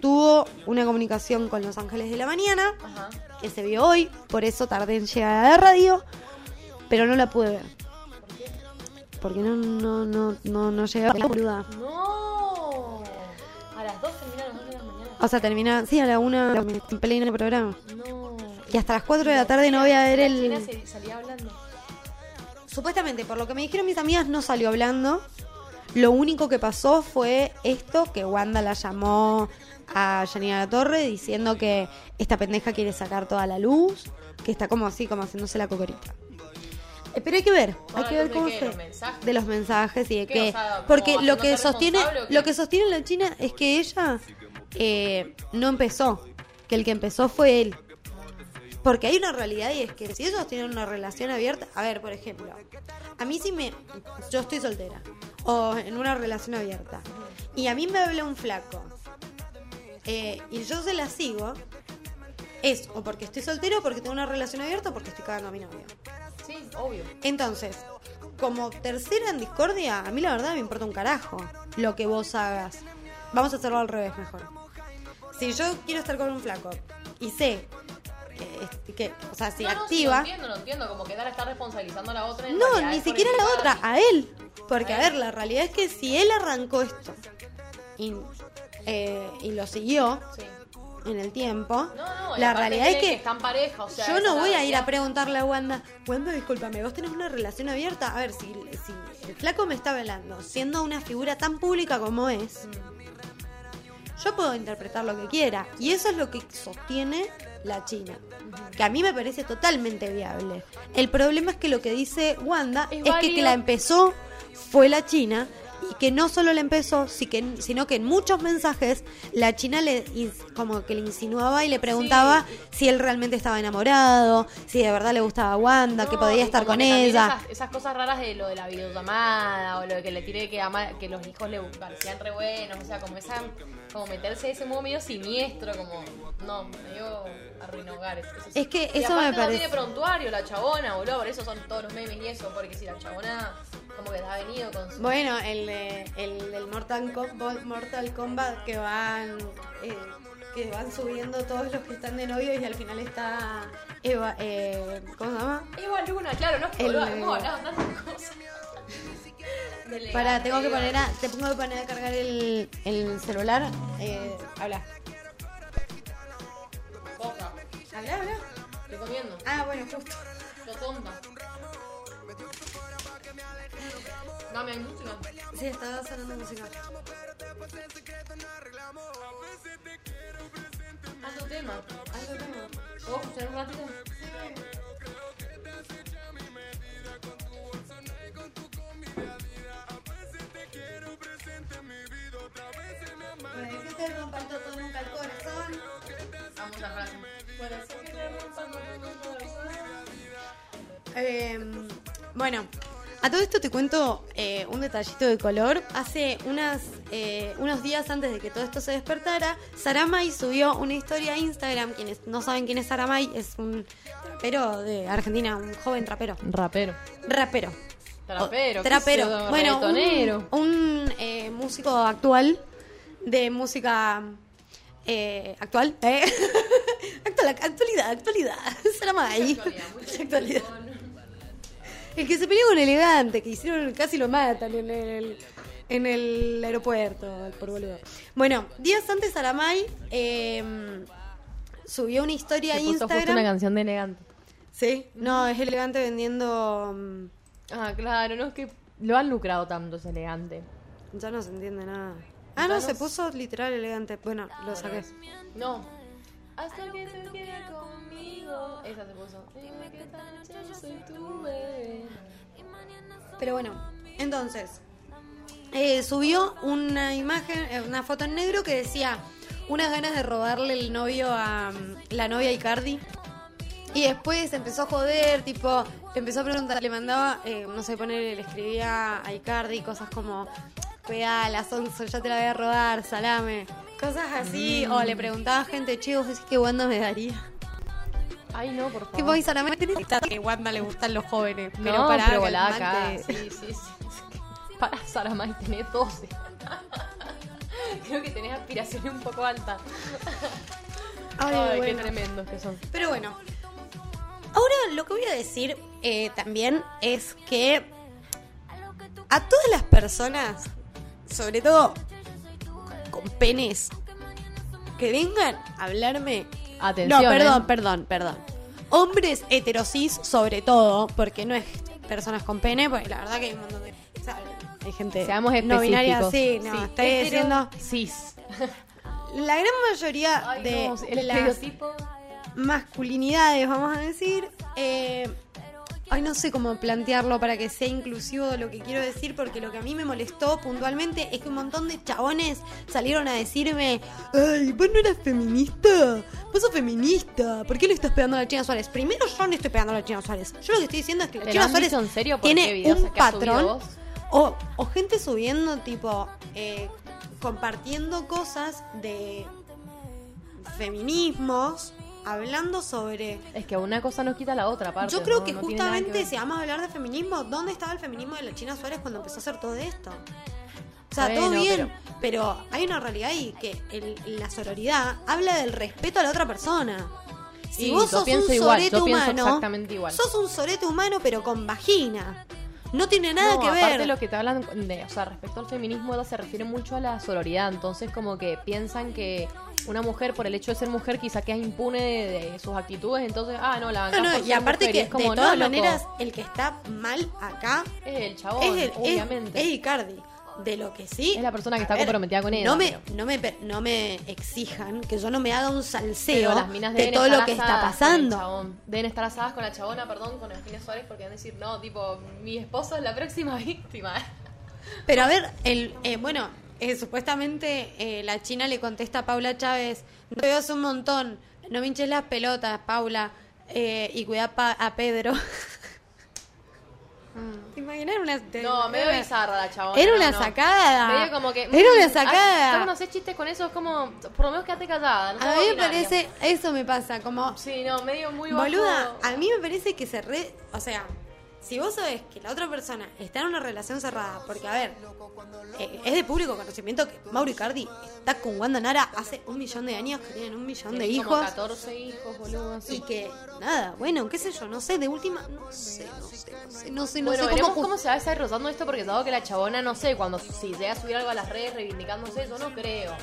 tuvo una comunicación con Los Ángeles de la Mañana, Ajá. que se vio hoy, por eso tardé en llegar a la radio, pero no la pude ver. Porque no, no, no, no, no llegaba la boluda. ¡No! A las 2 terminaron las 2 de la mañana. O sea, termina, sí, a la una en pleno el programa. No. Y hasta las 4 de la tarde no voy a ver ¿Quién el... se- salía hablando? Supuestamente, por lo que me dijeron mis amigas, no salió hablando. Lo único que pasó fue esto, que Wanda la llamó a Janina La Torre diciendo que esta pendeja quiere sacar toda la luz, que está como así, como haciéndose la cocorita. Eh, Pero hay que ver, hay ¿Toda que ver de cómo qué? se... ¿Los mensajes? De los mensajes y de ¿Qué? que... Como porque lo que sostiene, responsable o qué? lo que sostiene la China es que ella eh, no empezó, que el que empezó fue él. Porque hay una realidad y es que si ellos tienen una relación abierta, a ver, por ejemplo, a mí si me, yo estoy soltera o en una relación abierta y a mí me habla un flaco eh, y yo se la sigo, es o porque estoy soltero o porque tengo una relación abierta o porque estoy cagando a mi novio. Sí, obvio. Entonces, como tercera en discordia, a mí la verdad me importa un carajo lo que vos hagas. Vamos a hacerlo al revés mejor. Si yo quiero estar con un flaco y sé que, que o sea, si No, no, sí, activa, lo entiendo, lo entiendo. Como que Dara está responsabilizando a la otra. en no, ni siquiera el la otra, a él. Porque, A a ver, la realidad es que si él arrancó esto y, eh, y lo siguió Sí. en el tiempo, No, no, la realidad es que, están pareja, o sea, yo no la voy a ir a preguntarle a Wanda, Wanda, discúlpame, vos tenés una relación abierta. A ver, si, si el flaco me está hablando, siendo una figura tan pública como es, yo puedo interpretar lo que quiera. Y eso es lo que sostiene la China. Que a mí me parece totalmente viable. El problema es que lo que dice Wanda Es es, que, que la empezó fue la China. Y que no solo la empezó, sí que- sino que en muchos mensajes la China le como que le insinuaba y le preguntaba si él realmente estaba enamorado, si de verdad le gustaba a Wanda, que podía estar con ella. Esas, esas cosas raras de lo de la videollamada o lo de que le tiré que, ama- que los hijos le parecían re buenos, o sea, como esa como meterse de ese modo medio siniestro, como no, medio arruinó hogares. eso. Es que Y eso me parece- No tiene prontuario la chabona, boludo, por eso son todos los memes y eso, porque si la chabona como que ha venido con su Bueno, el, el del Mortal, Com- Mortal Kombat que van eh, que van subiendo todos los que están de novio y al final está Eva, eh, ¿cómo se llama? Eva Luna, claro, no, El- boludo, hemos hablado tantas cosas. Delegado, Para, tengo que poner a, te pongo que poner a cargar el, el celular. Eh, habla. Poca. Habla, habla. Estoy comiendo. Ah, bueno, justo. Lo tonta. Dame música. Sí, estaba sonando música. Haz tu tema. Algo tengo. ¿Puedo escuchar un ratito? Puede que te rompa el toto nunca el corazón. Vamos a frase. Puede ser que te rompa el corazón. Eh, bueno, a todo esto te cuento eh, un detallito de color. Hace unas, eh, unos días antes de que todo esto se despertara, Saramay subió una historia a Instagram. Quienes no saben quién es Saramay, es un trapero de Argentina, un joven trapero. Rapero. Rapero. Trapero. O- qué trapero. Bueno, un, eh, músico actual de música eh, actual. ¿eh? Actual- actualidad, actualidad. Saramay. Actualidad, Mucha actualidad. El que se peleó con elegante, que hicieron casi lo matan en el, en el aeropuerto, por boludo. Bueno, días antes Aramay eh, subió una historia a Se puso justo Instagram. una canción de elegante. Sí, no, es elegante vendiendo. mm, Ah, claro, no es que lo han lucrado tanto, es elegante. Ya no se entiende nada. Ah, no, se puso literal elegante. Bueno, lo saqué. No. Hasta que te quieras conmigo. Esa se puso. Dime que esta noche yo soy tu bebé. Pero bueno, entonces, eh, subió una imagen, eh, una foto en negro que decía unas ganas de robarle el novio a mm, la novia Icardi. Y después empezó a joder, tipo, le empezó a preguntar, le mandaba, eh, no sé, poner, le escribía a Icardi cosas como, las 11, ya te la voy a robar, salame. Cosas así, o le preguntaba a gente, che, vos decís que Wanda me daría. Ay, no, por favor. Tipo, y salame, tenés que Wanda le gustan los jóvenes, pero no, para pero que acá. Sí, sí, sí. Para Saramay tenés 12. Creo que tenés aspiraciones un poco altas. Ay, Ay, bueno. qué tremendos que son. Pero bueno, ahora lo que voy a decir eh, también es que a todas las personas, sobre todo con penes, que vengan a hablarme. Atención, No, perdón, ¿eh? perdón, perdón. Hombres heterosis, sobre todo, porque no es personas con pene, porque la verdad que hay un montón de. o sea, hay gente Seamos no binaria, específicos. sí, no, Sí, estoy hetero, diciendo. Cis. La gran mayoría Ay, de, no, de las masculinidades, vamos a decir. Eh, ay, no sé cómo plantearlo para que sea inclusivo de lo que quiero decir, porque lo que a mí me molestó puntualmente es que un montón de chabones salieron a decirme, ay, vos no eras feminista, vos sos feminista, ¿por qué le estás pegando a la China Suárez? Primero yo no estoy pegando a la China Suárez, yo lo que estoy diciendo es que la ¿Te lo China Suárez en tiene un patrón o, o gente subiendo tipo, eh, compartiendo cosas de feminismos, hablando sobre Es que una cosa no quita la otra, aparte. yo creo ¿no? que No justamente si vamos a hablar de feminismo, ¿dónde estaba el feminismo de la China Suárez cuando empezó a hacer todo esto? O sea, todo bien, pero... hay una realidad ahí que el- la sororidad habla del respeto a la otra persona. Si Sí, vos sos un sorete humano, exactamente igual. sos un sorete humano pero con vagina. No tiene nada No, que aparte ver. lo que te hablan de, o sea, respecto al feminismo se refiere mucho a la sororidad, entonces como que piensan que una mujer por el hecho de ser mujer quizá queda impune de, de sus actitudes, entonces, ah, no, la No, bancás no, por y aparte mujer", y que es como, de no, todas loco, maneras el que está mal acá es el chabón, es, el, es- obviamente. es Icardi. De lo que sí. Es la persona que está comprometida con ella, No me, no, me, no me exijan que yo no me haga un salseo las minas de todo lo que está pasando. Deben estar asadas con la chabona, perdón, con Eugenia Suárez, porque van a decir, no, tipo, mi esposo es la próxima víctima. Pero a ver, el, eh, bueno, eh, supuestamente eh, la China le contesta a Paula Chávez, no te veo hace un montón, no me hinches las pelotas, Paula, eh, y cuida pa- a Pedro. ¿Te imaginas? Una, te- No, medio era- bizarra la chabona. Era una no. sacada. Medio como que. Era mm, una ah, sacada. Ya no sé chistes con eso, es como. Por lo menos quédate callada. No A mí me parece, eso me pasa, como, Sí, no, medio muy bajo. boluda, a mí me parece que se re, o sea, si vos sabés que la otra persona está en una relación cerrada, porque a ver, eh, es de público conocimiento que Mauro Icardi está con Wanda Nara hace un millón de años, que tienen un millón de como hijos. 14 hijos, boludo. Y Sí. que, nada, bueno, qué sé yo, no sé, de última, no sé, no sé, no sé, no sé, no bueno, sé veremos cómo, cómo se va desarrollando esto porque dado que la chabona, no sé, cuando si llega a subir algo a las redes reivindicándose, yo no creo.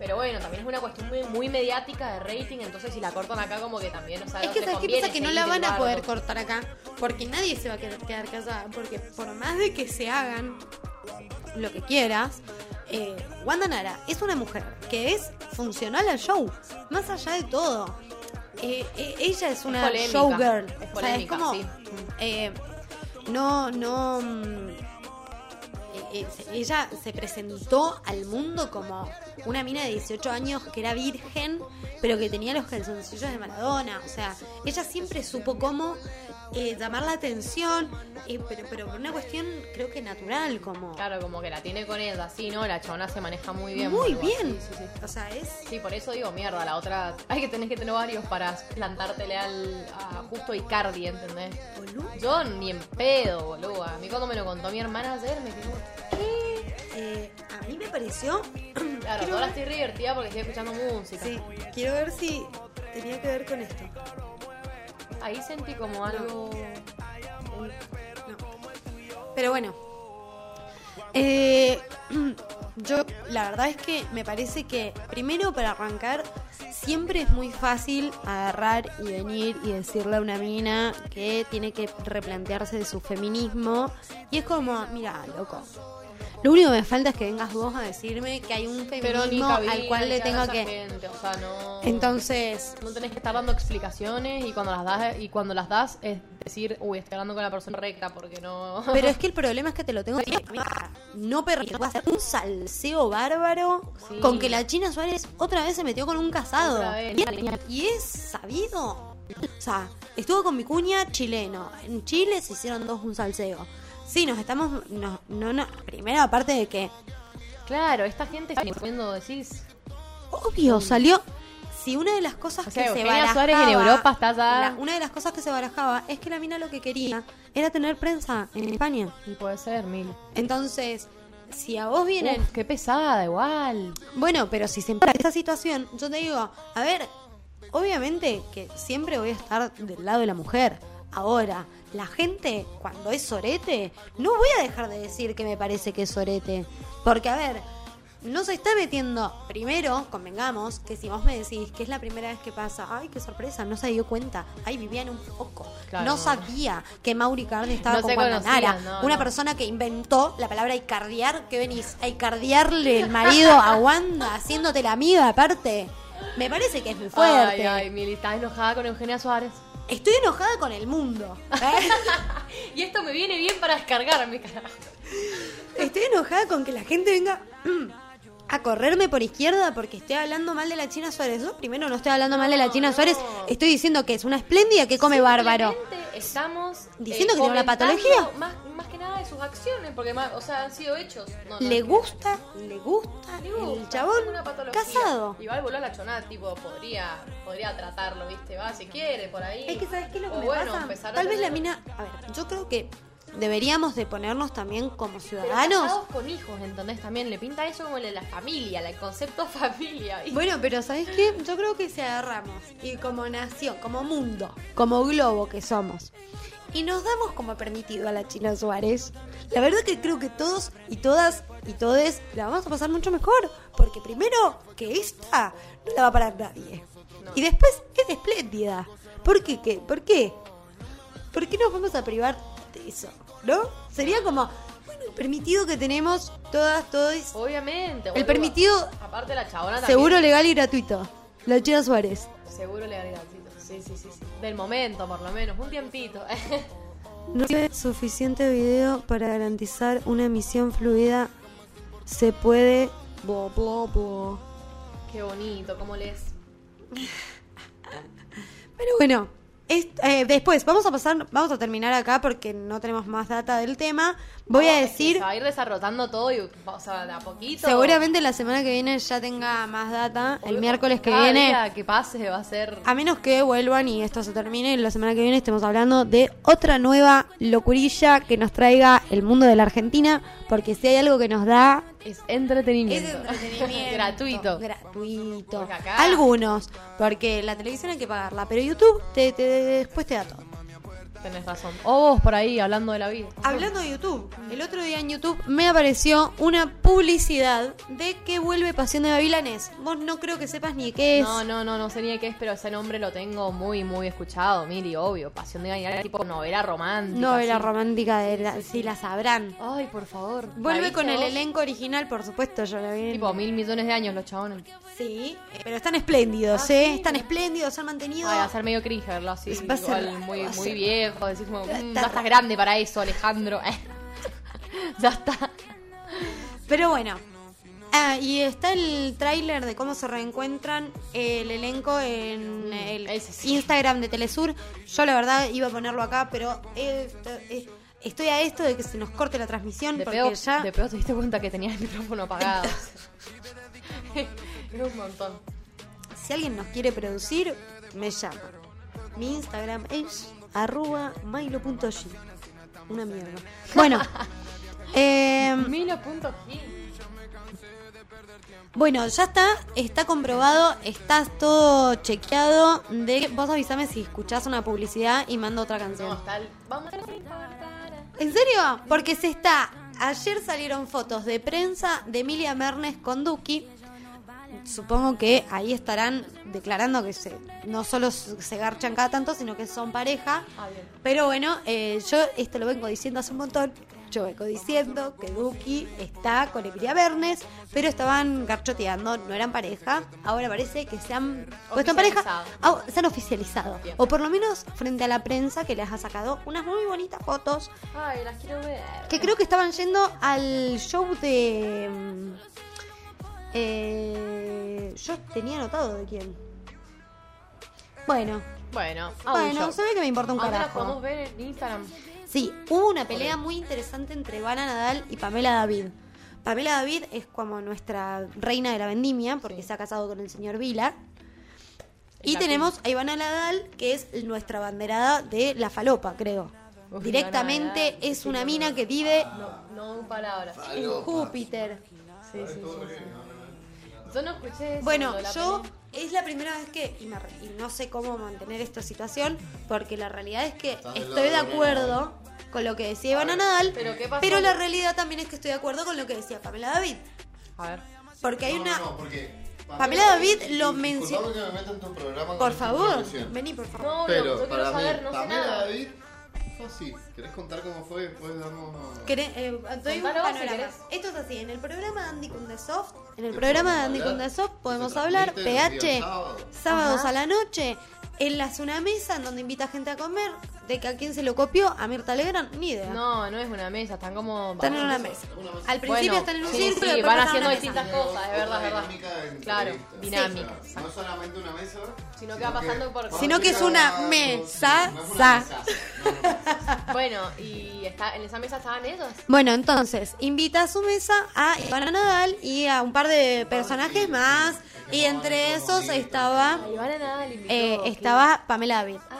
Pero bueno, también es una cuestión muy, muy mediática de rating, entonces si la cortan acá como que también, o sea, Es que sabes qué pasa que no la van a poder cortar acá, porque nadie se va a quedar, quedar callada, porque por más de que se hagan lo que quieras, eh, Wanda Nara es una mujer que es funcional al show, más allá de todo. Eh, eh, ella es una polémica, showgirl, es o sea, es como sí. eh, no, no. mm, ella se presentó al mundo como una mina de 18 años que era virgen, pero que tenía los calzoncillos de Maradona. O sea, ella siempre supo cómo eh, llamar la atención, eh, pero, pero por una cuestión creo que natural, como Claro, como que la tiene con ella, sí, ¿no? La chabona se maneja muy bien. muy bien. Sí, sí, sí. O sea, es Sí, por eso digo, mierda, la otra... Hay que tener que tener varios para plantártele al, a justo Icardi, ¿entendés? boludo. Yo ni en pedo, boludo. A mí cuando me lo contó mi hermana ayer me quedó... Eh, a mí me pareció. Claro, ahora ver- estoy divertida porque estoy escuchando música. Sí, quiero ver si tenía que ver con esto. Ahí sentí como algo... No. Pero bueno, Eh, yo, la verdad es que me parece que, primero para arrancar, siempre es muy fácil agarrar y venir y decirle a una mina que tiene que replantearse de su feminismo. Y es como, mira, loco. Lo único que me falta es que vengas vos a decirme que hay un feminismo al cual le tengo que. gente, o sea, no... Entonces, No tenés que estar dando explicaciones y cuando las das y cuando las das es decir, uy, estoy hablando con la persona recta porque no. Pero es que el problema es que te lo tengo que decir. No permito. Hacer un salseo bárbaro Sí. con que la China Suárez otra vez se metió con un casado. Y es sabido. O sea, estuvo con mi cuña chileno. En Chile se hicieron dos un salseo. Sí, nos estamos. No, no, no. Primero, aparte de que. Claro, esta gente está poniendo decís. Obvio, salió. Si una de las cosas O sea, que se barajaba, Suárez en Europa está ya- la- una de las cosas que se barajaba es que la mina lo que quería era tener prensa en España. Y puede ser, mil. Entonces, si a vos vienen. Uf, qué pesada, igual. Bueno, pero si se empara esta situación, yo te digo, a ver, obviamente que siempre voy a estar del lado de la mujer. Ahora, la gente, cuando es sorete, no voy a dejar de decir que me parece que es sorete. Porque, a ver, no se está metiendo. Primero, convengamos que si vos me decís que es la primera vez que pasa, ay, qué sorpresa, no se dio cuenta. Ay, vivía en un foco. Claro, no sabía que Mauri Cardi estaba No con conocían, no, una no. persona que inventó la palabra icardiar. ¿Qué venís? A icardiarle el marido a Wanda, haciéndote la amiga aparte. Me parece que es muy fuerte. Ay, ay, Mili, estás enojada con Eugenia Suárez. Estoy enojada con el mundo. ¿eh? Y esto me viene bien para descargarme, carajo. Estoy enojada con que la gente venga a correrme por izquierda porque estoy hablando mal de la China Suárez. Yo primero no estoy hablando mal de la China no. Suárez, estoy diciendo que es una espléndida que come bárbaro. Estamos Diciendo eh, que tiene una patología. Más, de sus acciones, porque más, o sea, han sido hechos. No, no, Le gusta, le gusta, Le gusta, el chabón casado. Igual voló a la chonada, tipo, podría, podría tratarlo, ¿viste? Va, si quiere, por ahí. Es que sabes qué es lo que O me bueno, pasa. a Tal vez la mina, a ver, yo creo que deberíamos de ponernos también como Pero ciudadanos. casados con hijos, ¿entendés? También le pinta eso como el de la familia, el concepto familia. Bueno, pero ¿sabes qué? Yo creo que si agarramos y como nación, como mundo, como globo que somos, y nos damos como permitido a la China Suárez, la verdad que creo que todos y todas y todes la vamos a pasar mucho mejor. Porque primero que esta no la va a parar nadie. Y después es espléndida. ¿Por qué? qué? ¿Por qué? ¿Por qué nos vamos a privar de eso? ¿No? Sería como, bueno, el permitido que tenemos todas, todos. Obviamente. El permitido- Aparte la chabona también. Seguro legal y gratuito. La China Suárez. Seguro legalidad, sí, sí, sí, sí. Del momento, por lo menos, un tiempito. No tiene suficiente video para garantizar una emisión fluida. Se puede. Bo, bo, bo. Qué bonito, ¿cómo lees? Pero bueno, eh, después vamos a pasar, vamos a terminar acá porque no tenemos más data del tema. Voy No, a decir, Se va a ir desarrollando todo y, o sea, de a poquito. seguramente la semana que viene ya tenga más data. El miércoles que cada viene. día que pase va a ser. A menos que vuelvan y esto se termine, la semana que viene estemos hablando de otra nueva locurilla que nos traiga el mundo de la Argentina, porque si hay algo que nos da Es entretenimiento. Es entretenimiento. Gratuito. Gratuito. Porque acá- Algunos, porque la televisión hay que pagarla, pero YouTube te, te- después te da todo. Tenés razón. O vos por ahí hablando de la vida. Hablando de YouTube, el otro día en YouTube me apareció una publicidad de que vuelve Pasión de Gavilanes. Vos no creo que sepas ni qué es. No, no, no, no sé ni qué es, pero ese nombre lo tengo muy, muy escuchado. Miri, obvio. Pasión de Gavilanes, tipo novela romántica. Novela así. romántica de la, si la sabrán. Ay, por favor. ¿La Vuelve con el elenco original, por supuesto, yo la vi. Tipo mil millones de años los chabones. Sí, pero están espléndidos, Ah, ¿eh? sí. Están espléndidos, se han mantenido. Ay, va a ser medio cringe verlo así. Va a ser igual, raro, muy, muy ser viejo. Decís como, "Mm, estás raro". grande para eso, Alejandro. ya está. Pero bueno. Ah, y está el tráiler de cómo se reencuentran el elenco en el ese sí. Instagram de Telesur. Yo la verdad iba a ponerlo acá, pero eh, eh, estoy a esto de que se nos corte la transmisión De porque peor, ya de peor te diste cuenta que tenías el micrófono apagado. Era un montón. si alguien nos quiere producir, me llama. Mi Instagram es arroba milo.g. Una mierda. Bueno. eh, Milo.gi. Bueno, ya está, está comprobado, está todo chequeado. De vos avísame si escuchás una publicidad y mando otra No, canción. está el... Vamos a ¿En serio? Porque se está ayer salieron fotos de prensa de Emilia Mernes con Duki. Supongo que ahí estarán declarando que se, no solo se garchan cada tanto, sino que son pareja. Ah, bien. Pero bueno, eh, yo esto lo vengo diciendo hace un montón. Yo vengo diciendo que Duki está con Emilia Bernes, pero estaban garchoteando, no eran pareja. Ahora parece que se han puesto en pareja. Ah, se han oficializado. Bien. O por lo menos frente a la prensa que les ha sacado unas muy bonitas fotos. Ay, las quiero ver. Que creo que estaban yendo al show de. Mm, eh, yo tenía anotado de quién. Bueno, Bueno, bueno, se ve que me importa un ¿A dónde las carajo. podemos ver en Instagram? Sí, hubo una pelea muy interesante entre Ivana Nadal y Pamela David. Pamela David es como nuestra reina de la vendimia, porque se ha casado con el señor Vila. Y tenemos a Ivana Nadal, que es nuestra banderada de la falopa, creo. Uf, Directamente Nadal, es sí, una mina que vive No, no palabras. en Júpiter. Sí, sí, sí. sí. Yo no escuché eso. Bueno, yo es la primera vez que, y, me re- y no sé cómo mantener esta situación, porque la realidad es que Estás estoy de acuerdo con lo que decía Ivana Nadal, ¿Pero qué pasó? pero la realidad también es que estoy de acuerdo con lo que decía Pamela David. A ver. Porque hay No, una... no, no, porque Pamela David lo mencionó... que me Por favor, vení por favor. No, no, Pero yo quiero para saber, mí, no sé Pamela nada. David fue así. ¿Querés contar cómo fue? Después damos... Eh, doy un si panorama. querés. Esto es así, en el programa de Andy Kundesoft, en el ¿Qué programa de podemos Andy hablar? Kundesoft podemos hablar, PH, sábados. Ajá. a la noche, él hace una mesa en donde invita gente a comer, de que a quién se lo copió, a Mirta Legrand, ni idea. No, no es una mesa, están como. Están en una mesa. Al principio Bueno, están en un sí, círculo sí, después van haciendo distintas cosas, es verdad, es verdad. Claro, dinámica. O sea, no solamente una mesa, Sino que va pasando por- Sino que es una mesa, no es una sa. mesa. No, no. Bueno, y está, en esa mesa estaban ellos. Bueno, entonces, invita a su mesa a Ivana Nadal y a un par de personajes más, y entre esos estaba, A Ivana Nadal invitó. eh, estaba Pamela David. Ah,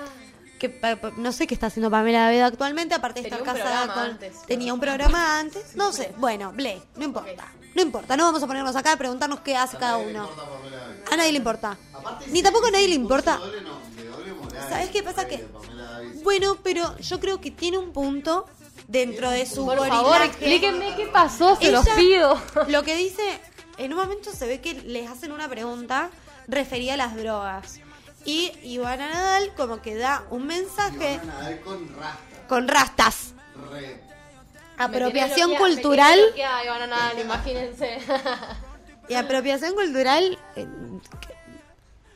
que pa- pa- no sé qué está haciendo Pamela David actualmente, aparte de Tenía estar un casada programa con... antes. Tenía un programa antes, no sé, bueno, ble, no importa, no importa, no vamos a ponernos acá a preguntarnos qué hace cada uno. importa a nadie le importa. Aparte, Ni tampoco a nadie le importa. ¿Sabes qué pasa? Que-. Bueno, pero yo creo que tiene un punto dentro de su por gorilaje. favor, explíquenme qué pasó, se los pido. Lo que dice, en un momento se ve que les hacen una pregunta referida a las drogas. Y Ivana Nadal como que da un mensaje Ivana Nadal con rasta. con rastas. Re. Apropiación cultural Ivana Nadal, imagínense. y apropiación cultural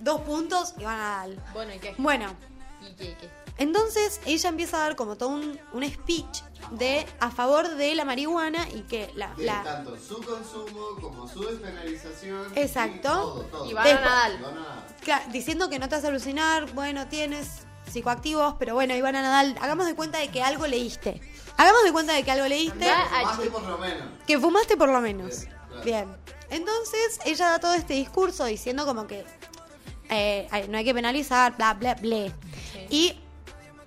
que- dos puntos Ivana Nadal. bueno, ¿y qué? Bueno, ¿Y qué? y qué? entonces ella empieza a dar como todo un, un speech de a favor de la marihuana y que la, De la tanto su consumo como su despenalización. Exacto. y todo, todo. Ivana Después- Nadal. Ivana Nadal. Claro, diciendo que no te hace alucinar, bueno, tienes psicoactivos, pero bueno, Ivana Nadal, hagamos de cuenta de que algo leíste. Hagamos de cuenta de que algo leíste, ah, Fumaste por lo menos. que fumaste por lo menos. Bien, claro. Bien. Entonces, ella da todo este discurso diciendo como que eh, no hay que penalizar, bla, bla, bla. Y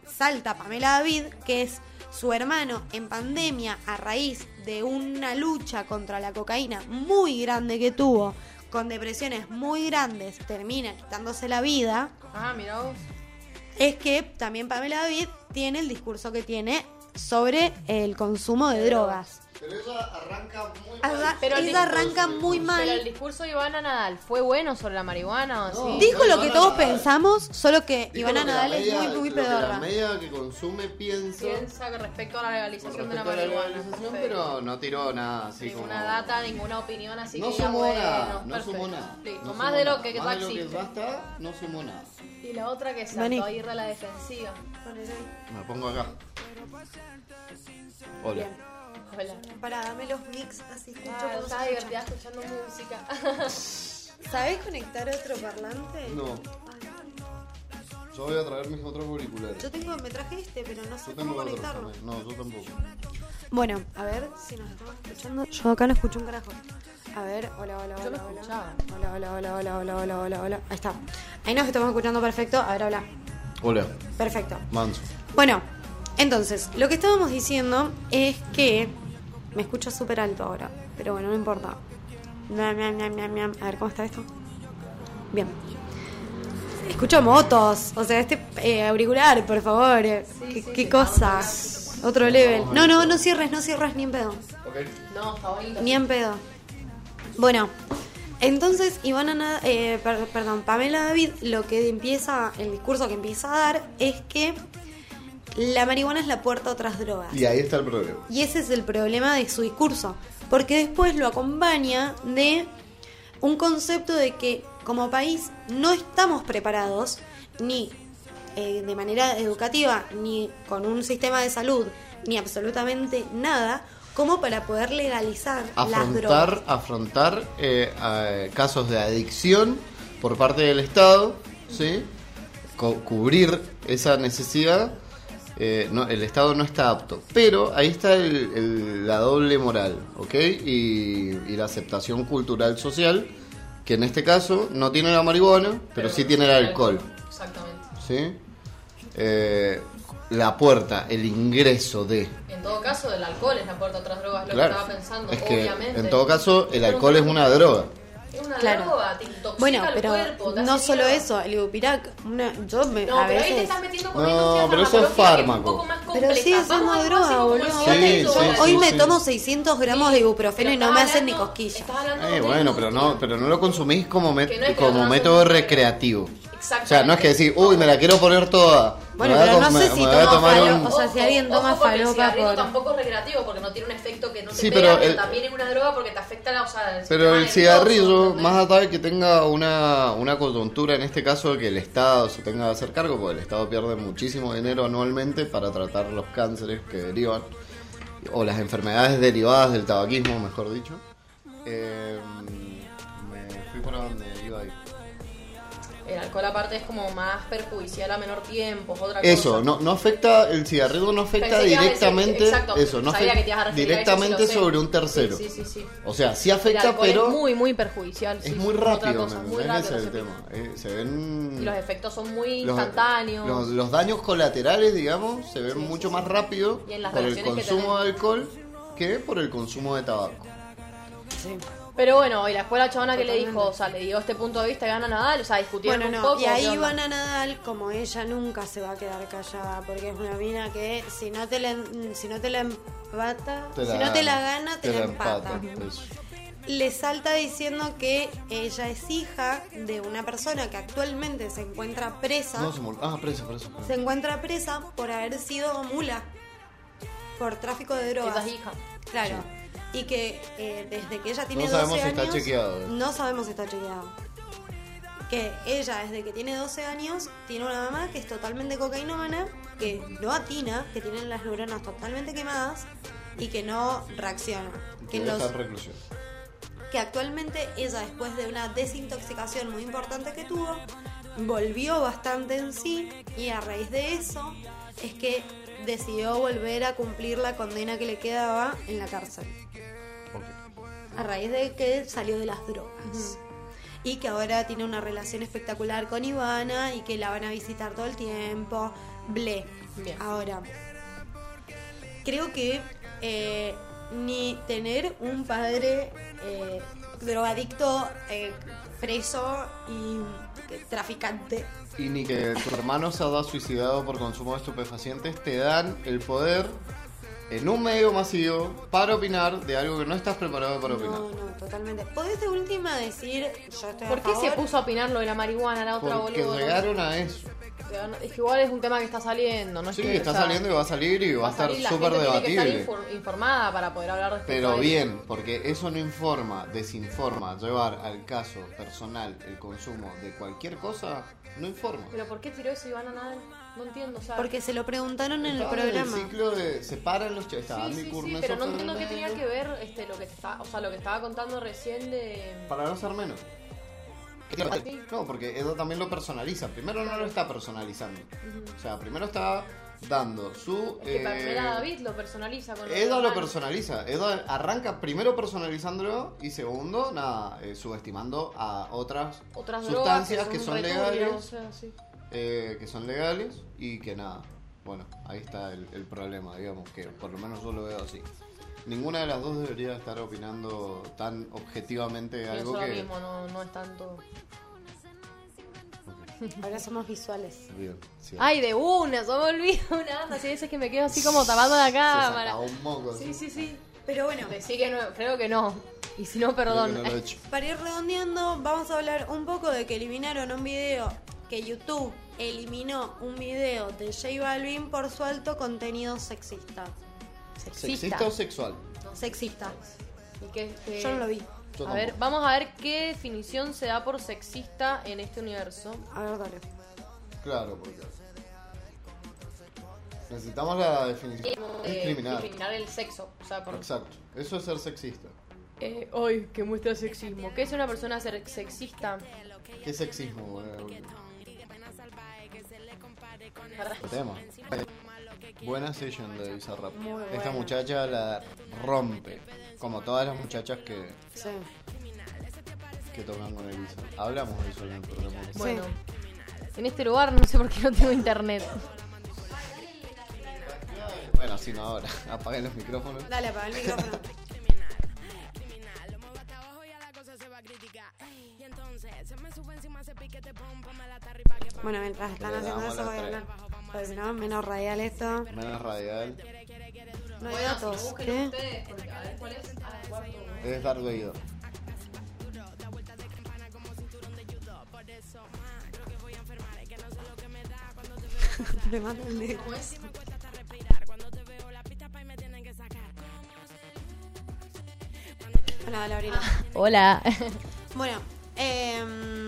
salta Pamela David, que es su hermano en pandemia a raíz de una lucha contra la cocaína muy grande que tuvo, con depresiones muy grandes, termina quitándose la vida, Ah, mira vos. es que también Pamela David tiene el discurso que tiene sobre el consumo de drogas. Pero ella arranca muy Arra- mal. Pero discurso arranca muy mal. Pero el discurso de Ivana Nadal, ¿fue bueno sobre la marihuana o No. sí? Dijo lo que Ivana todos Nadal. pensamos, solo que Dijo Ivana que la Nadal es media- muy, muy lo que La pedorra. media que consume piensa. Piensa que respecto a la legalización de la la marihuana. legalización, Sí. pero no tiró nada así ninguna como... data, ninguna opinión, así No que sumó bueno, nada, no perfecto. sumó nada. Listo, no más sumó de lo nada. que Más ya de lo que existe. no sumó nada. Y la otra que saltó Vení. a ir a la defensiva. Ahí. Me pongo acá. Hola. Hola. Para, dame los mix, así escucho Ah, cómo estaba divertida escucha. escuchando música. ¿Sabés conectar otro parlante? No. Yo voy a traer mis otros auriculares. Yo tengo, me traje este, pero no sé Yo cómo conectarlo. también. No, yo tampoco. Bueno, a ver si nos estamos escuchando. Yo acá no escucho un carajo. A ver, hola, hola, Yo hola, lo hola. escuchaba. Hola, hola, hola, hola, hola, hola, hola, hola. Ahí está. Ahí nos estamos escuchando perfecto. A ver, hola. Hola. Perfecto. Manso. Bueno, entonces, lo que estábamos diciendo es que. Me escucho súper alto ahora, pero bueno, no importa. Miam, miam, miam, miam, miam. A ver, ¿cómo está esto? Bien. Escucho motos, o sea, este eh, auricular, por favor. ¿Qué, sí, qué sí, cosa? sí. Otro level. No, no, no cierres, no cierres ni en pedo. Ok. No, está bonito. Ni en pedo. Bueno, entonces Ivana, Na- eh, per- perdón, Pamela David, lo que empieza, el discurso que empieza a dar es que la marihuana es la puerta a otras drogas. Y ahí está el problema. Y ese es el problema de su discurso. Porque después lo acompaña de un concepto de que como país no estamos preparados ni eh, de manera educativa, ni con un sistema de salud, ni absolutamente nada, como para poder legalizar las drogas. Afrontar, afrontar eh, a- casos de adicción por parte del Estado, ¿sí? Co- cubrir esa necesidad. Eh, no, el Estado no está apto. Pero ahí está el- el- la doble moral, ¿ok? Y, y la aceptación cultural social, que en este caso no tiene la marihuana, pero, sí tiene el alcohol. Exactamente. ¿sí? Eh, la puerta, el ingreso de... En todo caso, el alcohol es la puerta a otras drogas, lo Claro, que estaba pensando, es que obviamente. en todo caso el alcohol es una droga. Es una Claro. droga, te intoxica Bueno, el pero cuerpo. te no solo mierda. eso, el ibupirac, una, yo me, No, a pero ahí te veces... estás metiendo con No, una pero eso es fármaco. un poco más Pero compleja. Vamos siendo al droga, boludo. Sí, sí. Hoy sí, me sí. tomo 600 gramos de ibuprofeno y no me hacen ni cosquillas. Eh, bueno, pero no, pero no lo consumís como, es como método recreativo. O sea, no es que decir, uy, me la quiero poner toda. Bueno, me pero no sé me- si me toma un- o sea, si alguien toma ojo, el falopa cigarrillo por- tampoco es recreativo porque no tiene un efecto que no te Sí, pega, pero pero, el- también es una droga porque te afecta la, o sea, Pero sistema el cigarrillo, más allá de que tenga una, una coyuntura, en este caso de que el Estado se tenga que hacer cargo, porque el Estado pierde muchísimo dinero anualmente para tratar los cánceres que derivan, o las enfermedades derivadas del tabaquismo, mejor dicho. Eh, me fui por donde. El alcohol aparte es como más perjudicial a menor tiempo, es otra Eso, cosa. no, no afecta, el cigarrillo no afecta Pensé a decir- directamente, exacto, eso, no sabía afecta eso, directamente sí sé. sobre un tercero. Sí, sí, sí. sí. O sea, sí El afecta, alcohol pero es muy, muy perjudicial. sí, es sí, muy rápido, cosa, ¿me muy rápido Ese es el tema. Eh, se ven Y los efectos son muy los- instantáneos. Los, los daños colaterales, digamos, se ven Sí, mucho sí, más sí. rápido por el consumo de alcohol que por el consumo de tabaco. Pero bueno, y la escuela chabona que le dijo, o sea, le dio este punto de vista y gana Nadal, o sea, discutieron Bueno, un no, poco. y ahí ¿qué onda? van a Nadal, como ella nunca se va a quedar callada, porque es una mina que si no te la, si no te la empata, Te si no te la gana, te, la empata. Le salta diciendo que ella es hija de una persona que actualmente se encuentra presa, No se mol- Ah, preso, preso. preso. se encuentra presa por haber sido mula, por tráfico de drogas. Esa es hija. Claro. Y que eh, desde que ella tiene No 12 sabemos si está años, chequeado. No sabemos si está chequeado. Que ella, desde que tiene 12 años, tiene una mamá que es totalmente cocainómana, que no atina, que tiene las neuronas totalmente quemadas y que no reacciona. Que, Que los, está en reclusión. que actualmente ella, después de una desintoxicación muy importante que tuvo, volvió bastante en sí y a raíz de eso es que decidió volver a cumplir la condena que le quedaba en la cárcel. A raíz de que salió de las drogas. Y que ahora tiene una relación espectacular con Ivana y que la van a visitar todo el tiempo. Ble. Bien. Ahora, creo que eh, ni tener un padre eh, drogadicto, eh, preso y traficante. Y ni que tu hermano se haya suicidado por consumo de estupefacientes te dan el poder en un medio masivo para opinar de algo que no estás preparado para opinar. No, no, totalmente. ¿Podés de última decir, yo estoy a ¿Por qué se puso a opinar lo de la marihuana, la otra Porque boludo? llegaron a eso. Es que igual es un tema que está saliendo, ¿no? Es Sí, que, está o sea, saliendo y va a salir y va a estar súper gente tiene que debatible. estar infor- informada para poder hablar respecto a Pero bien, porque eso no informa, desinforma, llevar al caso personal el consumo de cualquier cosa, no informa. Pero ¿por qué tiró eso Ivana Nadal? No entiendo, o sea... Porque se lo preguntaron en el Estaba programa. el ciclo de separan los chicos, estaba Sí, sí, sí, pero no entiendo qué tenía que ver este, lo que está, o sea, lo que estaba contando recién de... Para no ser menos. No, porque Edo también lo personaliza. Primero no lo está personalizando. O sea, primero está dando su... Es que eh, Pamela David lo personaliza con Edo lo personal. personaliza. Edo arranca primero personalizándolo y segundo, nada, eh, subestimando a otras, Otras drogas sustancias que son, legales. o sea, sí. Eh, que son legales y que nada. Bueno, ahí está el, el problema, digamos, que por lo menos yo lo veo así. Ninguna de las dos debería estar opinando tan objetivamente Pienso algo lo que... mismo, no, no es tanto... Ahora somos visuales. Bien, sí. Ay, de una, se me olvida una banda. Si veces que me quedo así como tapando la Se cámara. un moco. Sí, sí, sí. Pero bueno, Decí que no, creo que no. Y si no, perdón. no he para ir redondeando, vamos a hablar un poco de que eliminaron un video, que YouTube eliminó un video de J Balvin por su alto contenido sexista. ¿Sexista o sexual? Sexista. ¿Y qué- qué- Yo no lo vi. Yo A ver, vamos a ver qué definición se da por sexista en este universo. A ver, dale. Claro, porque. Necesitamos la definición. Eh, Discriminar. discriminar el sexo. O sea, por, Exacto. Eso es ser sexista. Eh, ay, que muestra sexismo. ¿Qué es una persona ser sexista? ¿Qué sexismo? eh? Tema. Buena session de Bizarrap. Muy Esta buena. muchacha la rompe. Como todas las muchachas que, Sí. que tocan con el Bizarrap. Hablamos de eso en el programa. Bueno, en este lugar no sé por qué no tengo internet. Bueno, si no ahora. Apaguen los micrófonos. Dale, apaga el micrófono. Bueno, mientras están Le haciendo damos eso, voy a hablar. Si no, menos radial esto. Menos radial. No hay datos. ¿Qué? es. Ah, Darth Vader. Le mando el dedo. Bueno, dale, abrilo. Hola. Bueno, em,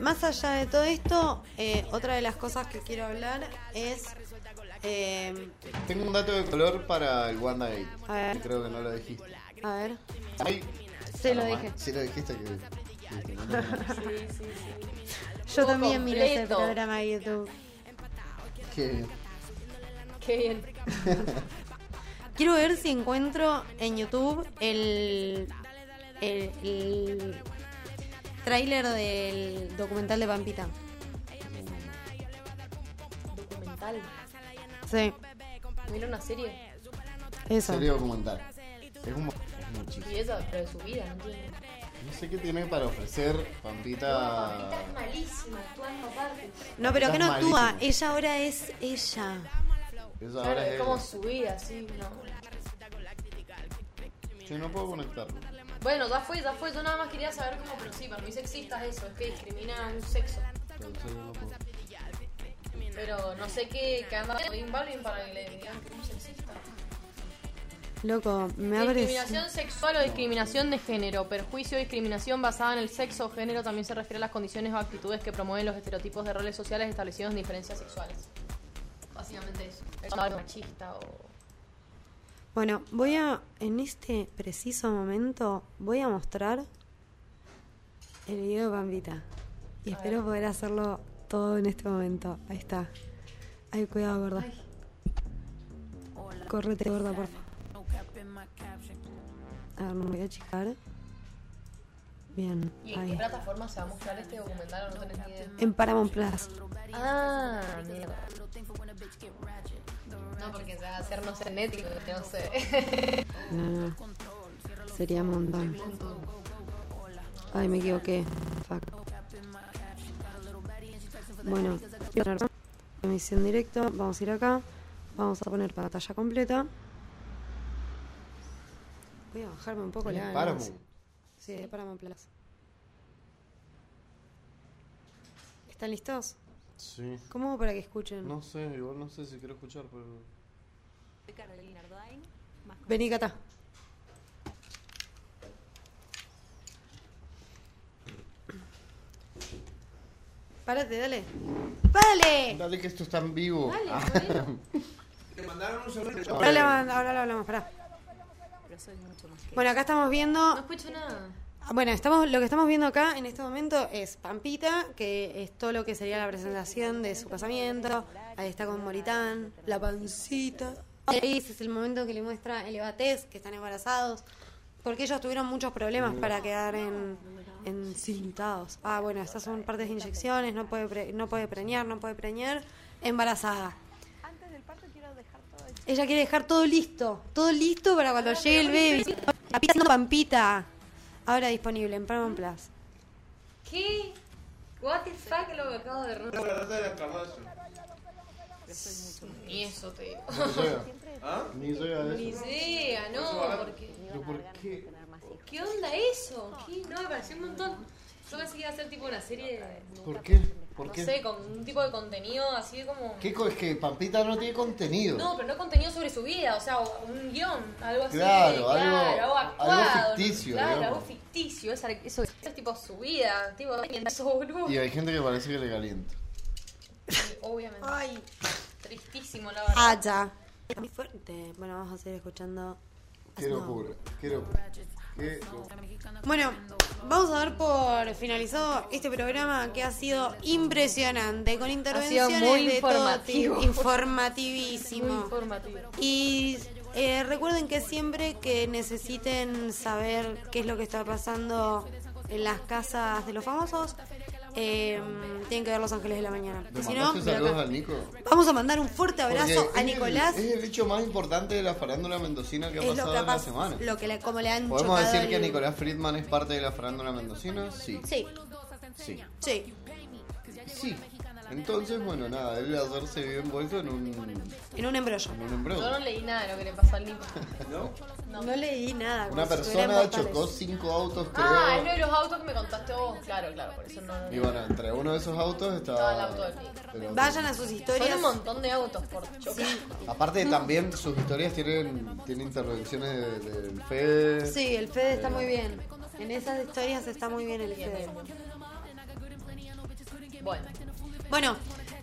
más allá de todo esto, eh, otra de las cosas que quiero hablar es. em, Tengo un dato de color para el WandaGate. A ver. Creo que no lo dijiste. a ver. Ay. Sí, lo Ah, dije. Sí lo dijiste que... que no, no, no. Yo Todo también miré ese completo. programa de YouTube. Que- Qué bien. Quiero ver si encuentro en YouTube el, el, el tráiler del documental de Pampita. Documental. Sí, Mira una serie. eso. Serie documental. Es un, es chiste. Y esa, pero de su vida, no entiendo. No sé qué tiene para ofrecer Pampita. es malísima, actuando aparte. No, pero que no actúa. Ella ahora es ella. Eso Claro, ahora es es. como su vida, sí, no. Yo no puedo conectarlo. Bueno, ya fue, ya fue. Yo nada más quería saber cómo, pero sí, para mí sexista es eso, es que discrimina un sexo. Pero no sé qué, qué anda Balvin Balvin para que le digan que es un sexista. Loco, me abre. Discriminación sexual o discriminación de género. Perjuicio o discriminación basada en el sexo o género también se refiere a las condiciones o actitudes que promueven los estereotipos de roles sociales establecidos en diferencias sexuales. Básicamente eso. Es machista o... Bueno, voy a. En este preciso momento, voy a mostrar el video de Pampita. Y A espero ver. poder hacerlo todo en este momento. Ahí está. Ay, cuidado, gorda. Correte, gorda, por favor. A ver, me voy a achicar. Bien, ¿Y en qué ahí. plataforma se va a mostrar este documental o no tenés ni idea? En Paramount Plus. Ah, mierda. No, porque se va a hacer, no sé, Netflix, no sé. No, no. Sería un montón. Ay, me equivoqué. Fuck. Bueno, emisión directo. Vamos a ir acá. Vamos a poner pantalla completa. Voy a bajarme un poco la Paramount. Sí, de Paramount Plus. ¿Están listos? Sí. ¿Cómo para que escuchen? No sé, igual no sé si quiero escuchar, pero. Vení, Cata. Párate, dale. ¡Dale! Dale que esto está en vivo. Ah, Te mandaron un saludo. Ahora, ahora lo hablamos, pará. Bueno, acá estamos No viendo. escucho nada. Bueno, estamos, lo que estamos viendo acá en este momento es Pampita, que es todo lo que sería la presentación de su casamiento. Ahí está con Moritán, la pancita. Ese es el momento que le muestra el Ebatés, que están embarazados. Porque ellos tuvieron muchos problemas para quedar en, encintados. Ah, bueno, estas son partes de inyecciones, no puede, pre- no puede preñar, no puede preñar. Embarazada. Ella quiere dejar todo listo, todo listo para cuando llegue el haciendo Pampita. Ahora disponible en Paramount Plus. ¿Qué? What the fuck lo que acabo de caballo. Ni eso te digo. ¿Ah? Ni llega Ni eso. idea, no, porque... ¿Pero por qué? ¿Qué onda eso? ¿Qué? No, me pareció un montón. Yo pensé que iba a ser tipo una serie de... ¿Por qué? ¿Por No qué? sé, con un tipo de contenido así como... ¿Qué co- es que Pampita no tiene contenido? No, pero no contenido sobre su vida, o sea, un guion, algo así. Claro, algo- algo actuado. algo ficticio, Claro, digamos. algo ficticio, eso, eso, eso es tipo su vida, tipo. Y hay gente que parece que le calienta. Sí, Obviamente. Ay, Tristísimo, la verdad. ah, ya. Muy fuerte. Bueno, vamos a seguir escuchando. Qué locura, qué locura. Bueno, vamos a dar por finalizado este programa que ha sido impresionante, con intervenciones muy de todo tipo, informativísimo. Muy informativo. Y eh, recuerden que siempre que necesiten saber qué es lo que está pasando en las casas de los famosos, eh, tienen que ver Los Ángeles de la Mañana. ¿Le Y si no, saludos al Nico? vamos a mandar un fuerte abrazo Porque a Nicolás. Es el hecho más importante de la farándula mendocina que ha pasado que en la semana. lo que le, como le han ¿Podemos decir que el- Nicolás Friedman es parte de la farándula mendocina? Sí. Sí, Sí. sí. Sí. Entonces, bueno, nada, él ayer se vio envuelto en un, En un embrollo. en un Yo embrollo. no leí nada de lo que le pasó al Nico. ¿No? No, leí nada. Una como si estuvieran persona chocó cinco autos, creo. Ah, es lo de los autos que me contaste vos. Claro, claro, por eso no. Y bueno, entre uno de esos autos estaba... Estaba el auto del Nico. el auto. Vayan a sus Son historias. un montón de autos por chocar. Aparte también sus historias tienen, tienen intervenciones de- del Fede. Sí, el Fede está muy bien. En esas historias está muy bien el Bien, Fede. bien, bien. Bueno, Bueno,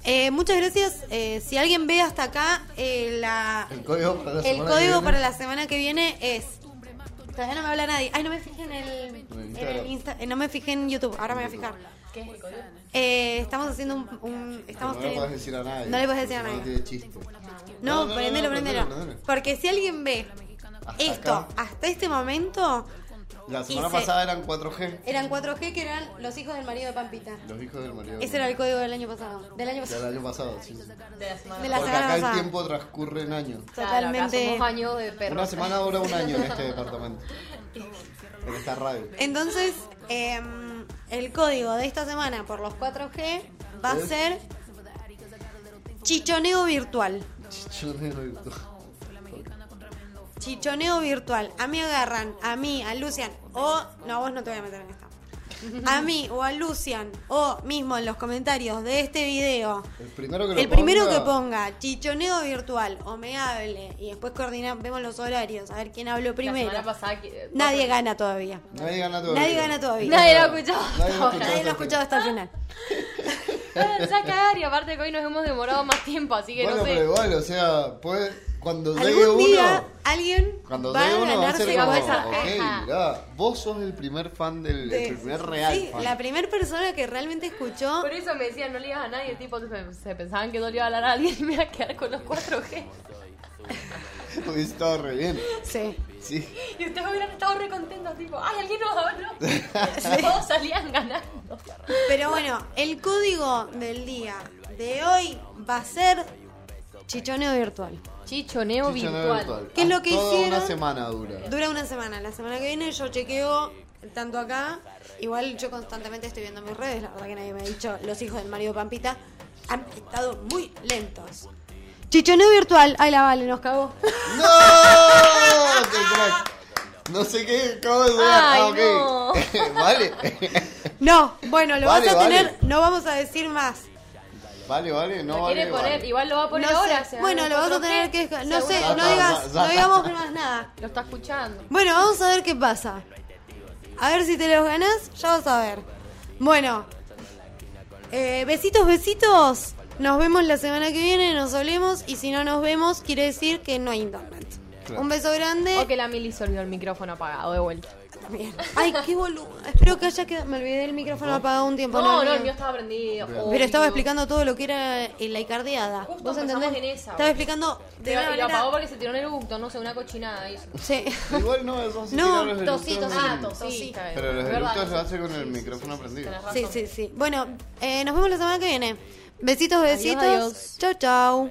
eh, muchas gracias. Eh, si alguien ve hasta acá, eh, la, El código para la el semana que código viene. para la semana que viene es. Todavía no me habla nadie. Ay, no me fijé en el, En el. Insta- eh, no me fijé en YouTube. Ahora me voy a fijar. ¿qué es el código? Eh, estamos haciendo un, un- estamos no le puedes decir a nadie. No le puedes decir a nadie. No tiene chiste. No, No, no, no, prendelo, prendelo. prendelo, prendelo. Porque si alguien ve Hasta esto acá. hasta este momento, La semana pasada eran 4G. eran 4G que eran los hijos del marido de Pampita. Los hijos del marido. Ese era el código del año pasado. Del año Del pasado. año pasado, sí. De la semana De la Porque semana acá el tiempo transcurre en años. Totalmente. años de perro. Una semana dura un año en este departamento. En esta radio. Entonces, em, el código de esta semana por los 4G va a ¿Es? ser chichoneo virtual. Chichoneo virtual. Chichoneo virtual. A mí agarran, a mí, a Lucian, o. No, vos no te voy a meter en esta. A mí o a Lucian, o mismo en los comentarios de este video, El primero que lo el primero ponga- que ponga chichoneo virtual o me hable y después coordinamos, vemos los horarios, a ver quién habló La primero. semana pasada Nadie gana todavía. Nadie gana todavía. Nadie gana todavía. Nadie lo ha escuchado. Nadie lo ha hasta Nadie lo ha hasta escuchado hasta el final. Ya cagar y aparte que hoy nos hemos demorado más tiempo, así que Bueno, no sé. pero igual, o sea, puede, cuando llegue Algún uno, día alguien cuando va llegue a uno va a ser como esa. ok, mirá, vos sos el primer fan del, de- el primer real Sí, fan. la primera persona que realmente escuchó. Por eso me decían, no le digas a nadie, tipo, se, se pensaban que no le iba a hablar a alguien y me iba a quedar con los 4G. Hubiese estado re bien. Sí. Sí. Y ustedes hubieran estado re contentos, tipo, ¡ay, alguien nos habló! Todos salían ganando. Pero bueno, el código del día de hoy va a ser chichoneo virtual. Chichoneo Chichoneo virtual. ¿Qué es lo que Toda hicieron? una semana dura. Dura una semana. La semana que viene yo chequeo tanto acá. Igual yo constantemente estoy viendo mis redes. La verdad que nadie me ha dicho. Los hijos del marido Pampita han estado muy lentos. Chichoneo virtual. Ay, la vale, nos cagó. ¡No! ¡Qué crack! No sé qué acabo de ver. Ay, ah, ok. vale. No, bueno, lo Vale, vas a vale. tener. No vamos a decir más. Vale, vale, no Lo vale. quiere poner, vale. igual lo va a poner No ahora. sé. Bueno, lo vas a 4G, tener que. No sé, no digas, no digamos más nada. Lo está escuchando. Bueno, vamos a ver qué pasa. A ver si te los ganás, ya vas a ver. Bueno, eh, besitos, besitos. Nos vemos la semana que viene, nos hablemos. Y si no nos vemos, quiere decir que no hay internet. Claro. Un beso grande. O que la Mili se olvidó el micrófono apagado de vuelta. Bien. Ay, qué boludo. Espero que haya quedado. Me olvidé el micrófono apagado un tiempo. No, no, el mío. estaba prendido. Pero estaba explicando todo lo que era eh, la icardiada. Justo ¿Vos entendés? en esa, Estaba explicando de y lo apagó porque se tiró en el eructo, no sé, una cochinada hizo. Sí. Igual no, eso se No, tosí, tosí, en- tosí. Pero los eructos sí, hace con sí, el sí, micrófono sí, prendido. Sí, sí, sí. Bueno, eh, nos vemos la semana que viene. Besitos, besitos. adiós. Chau, chau.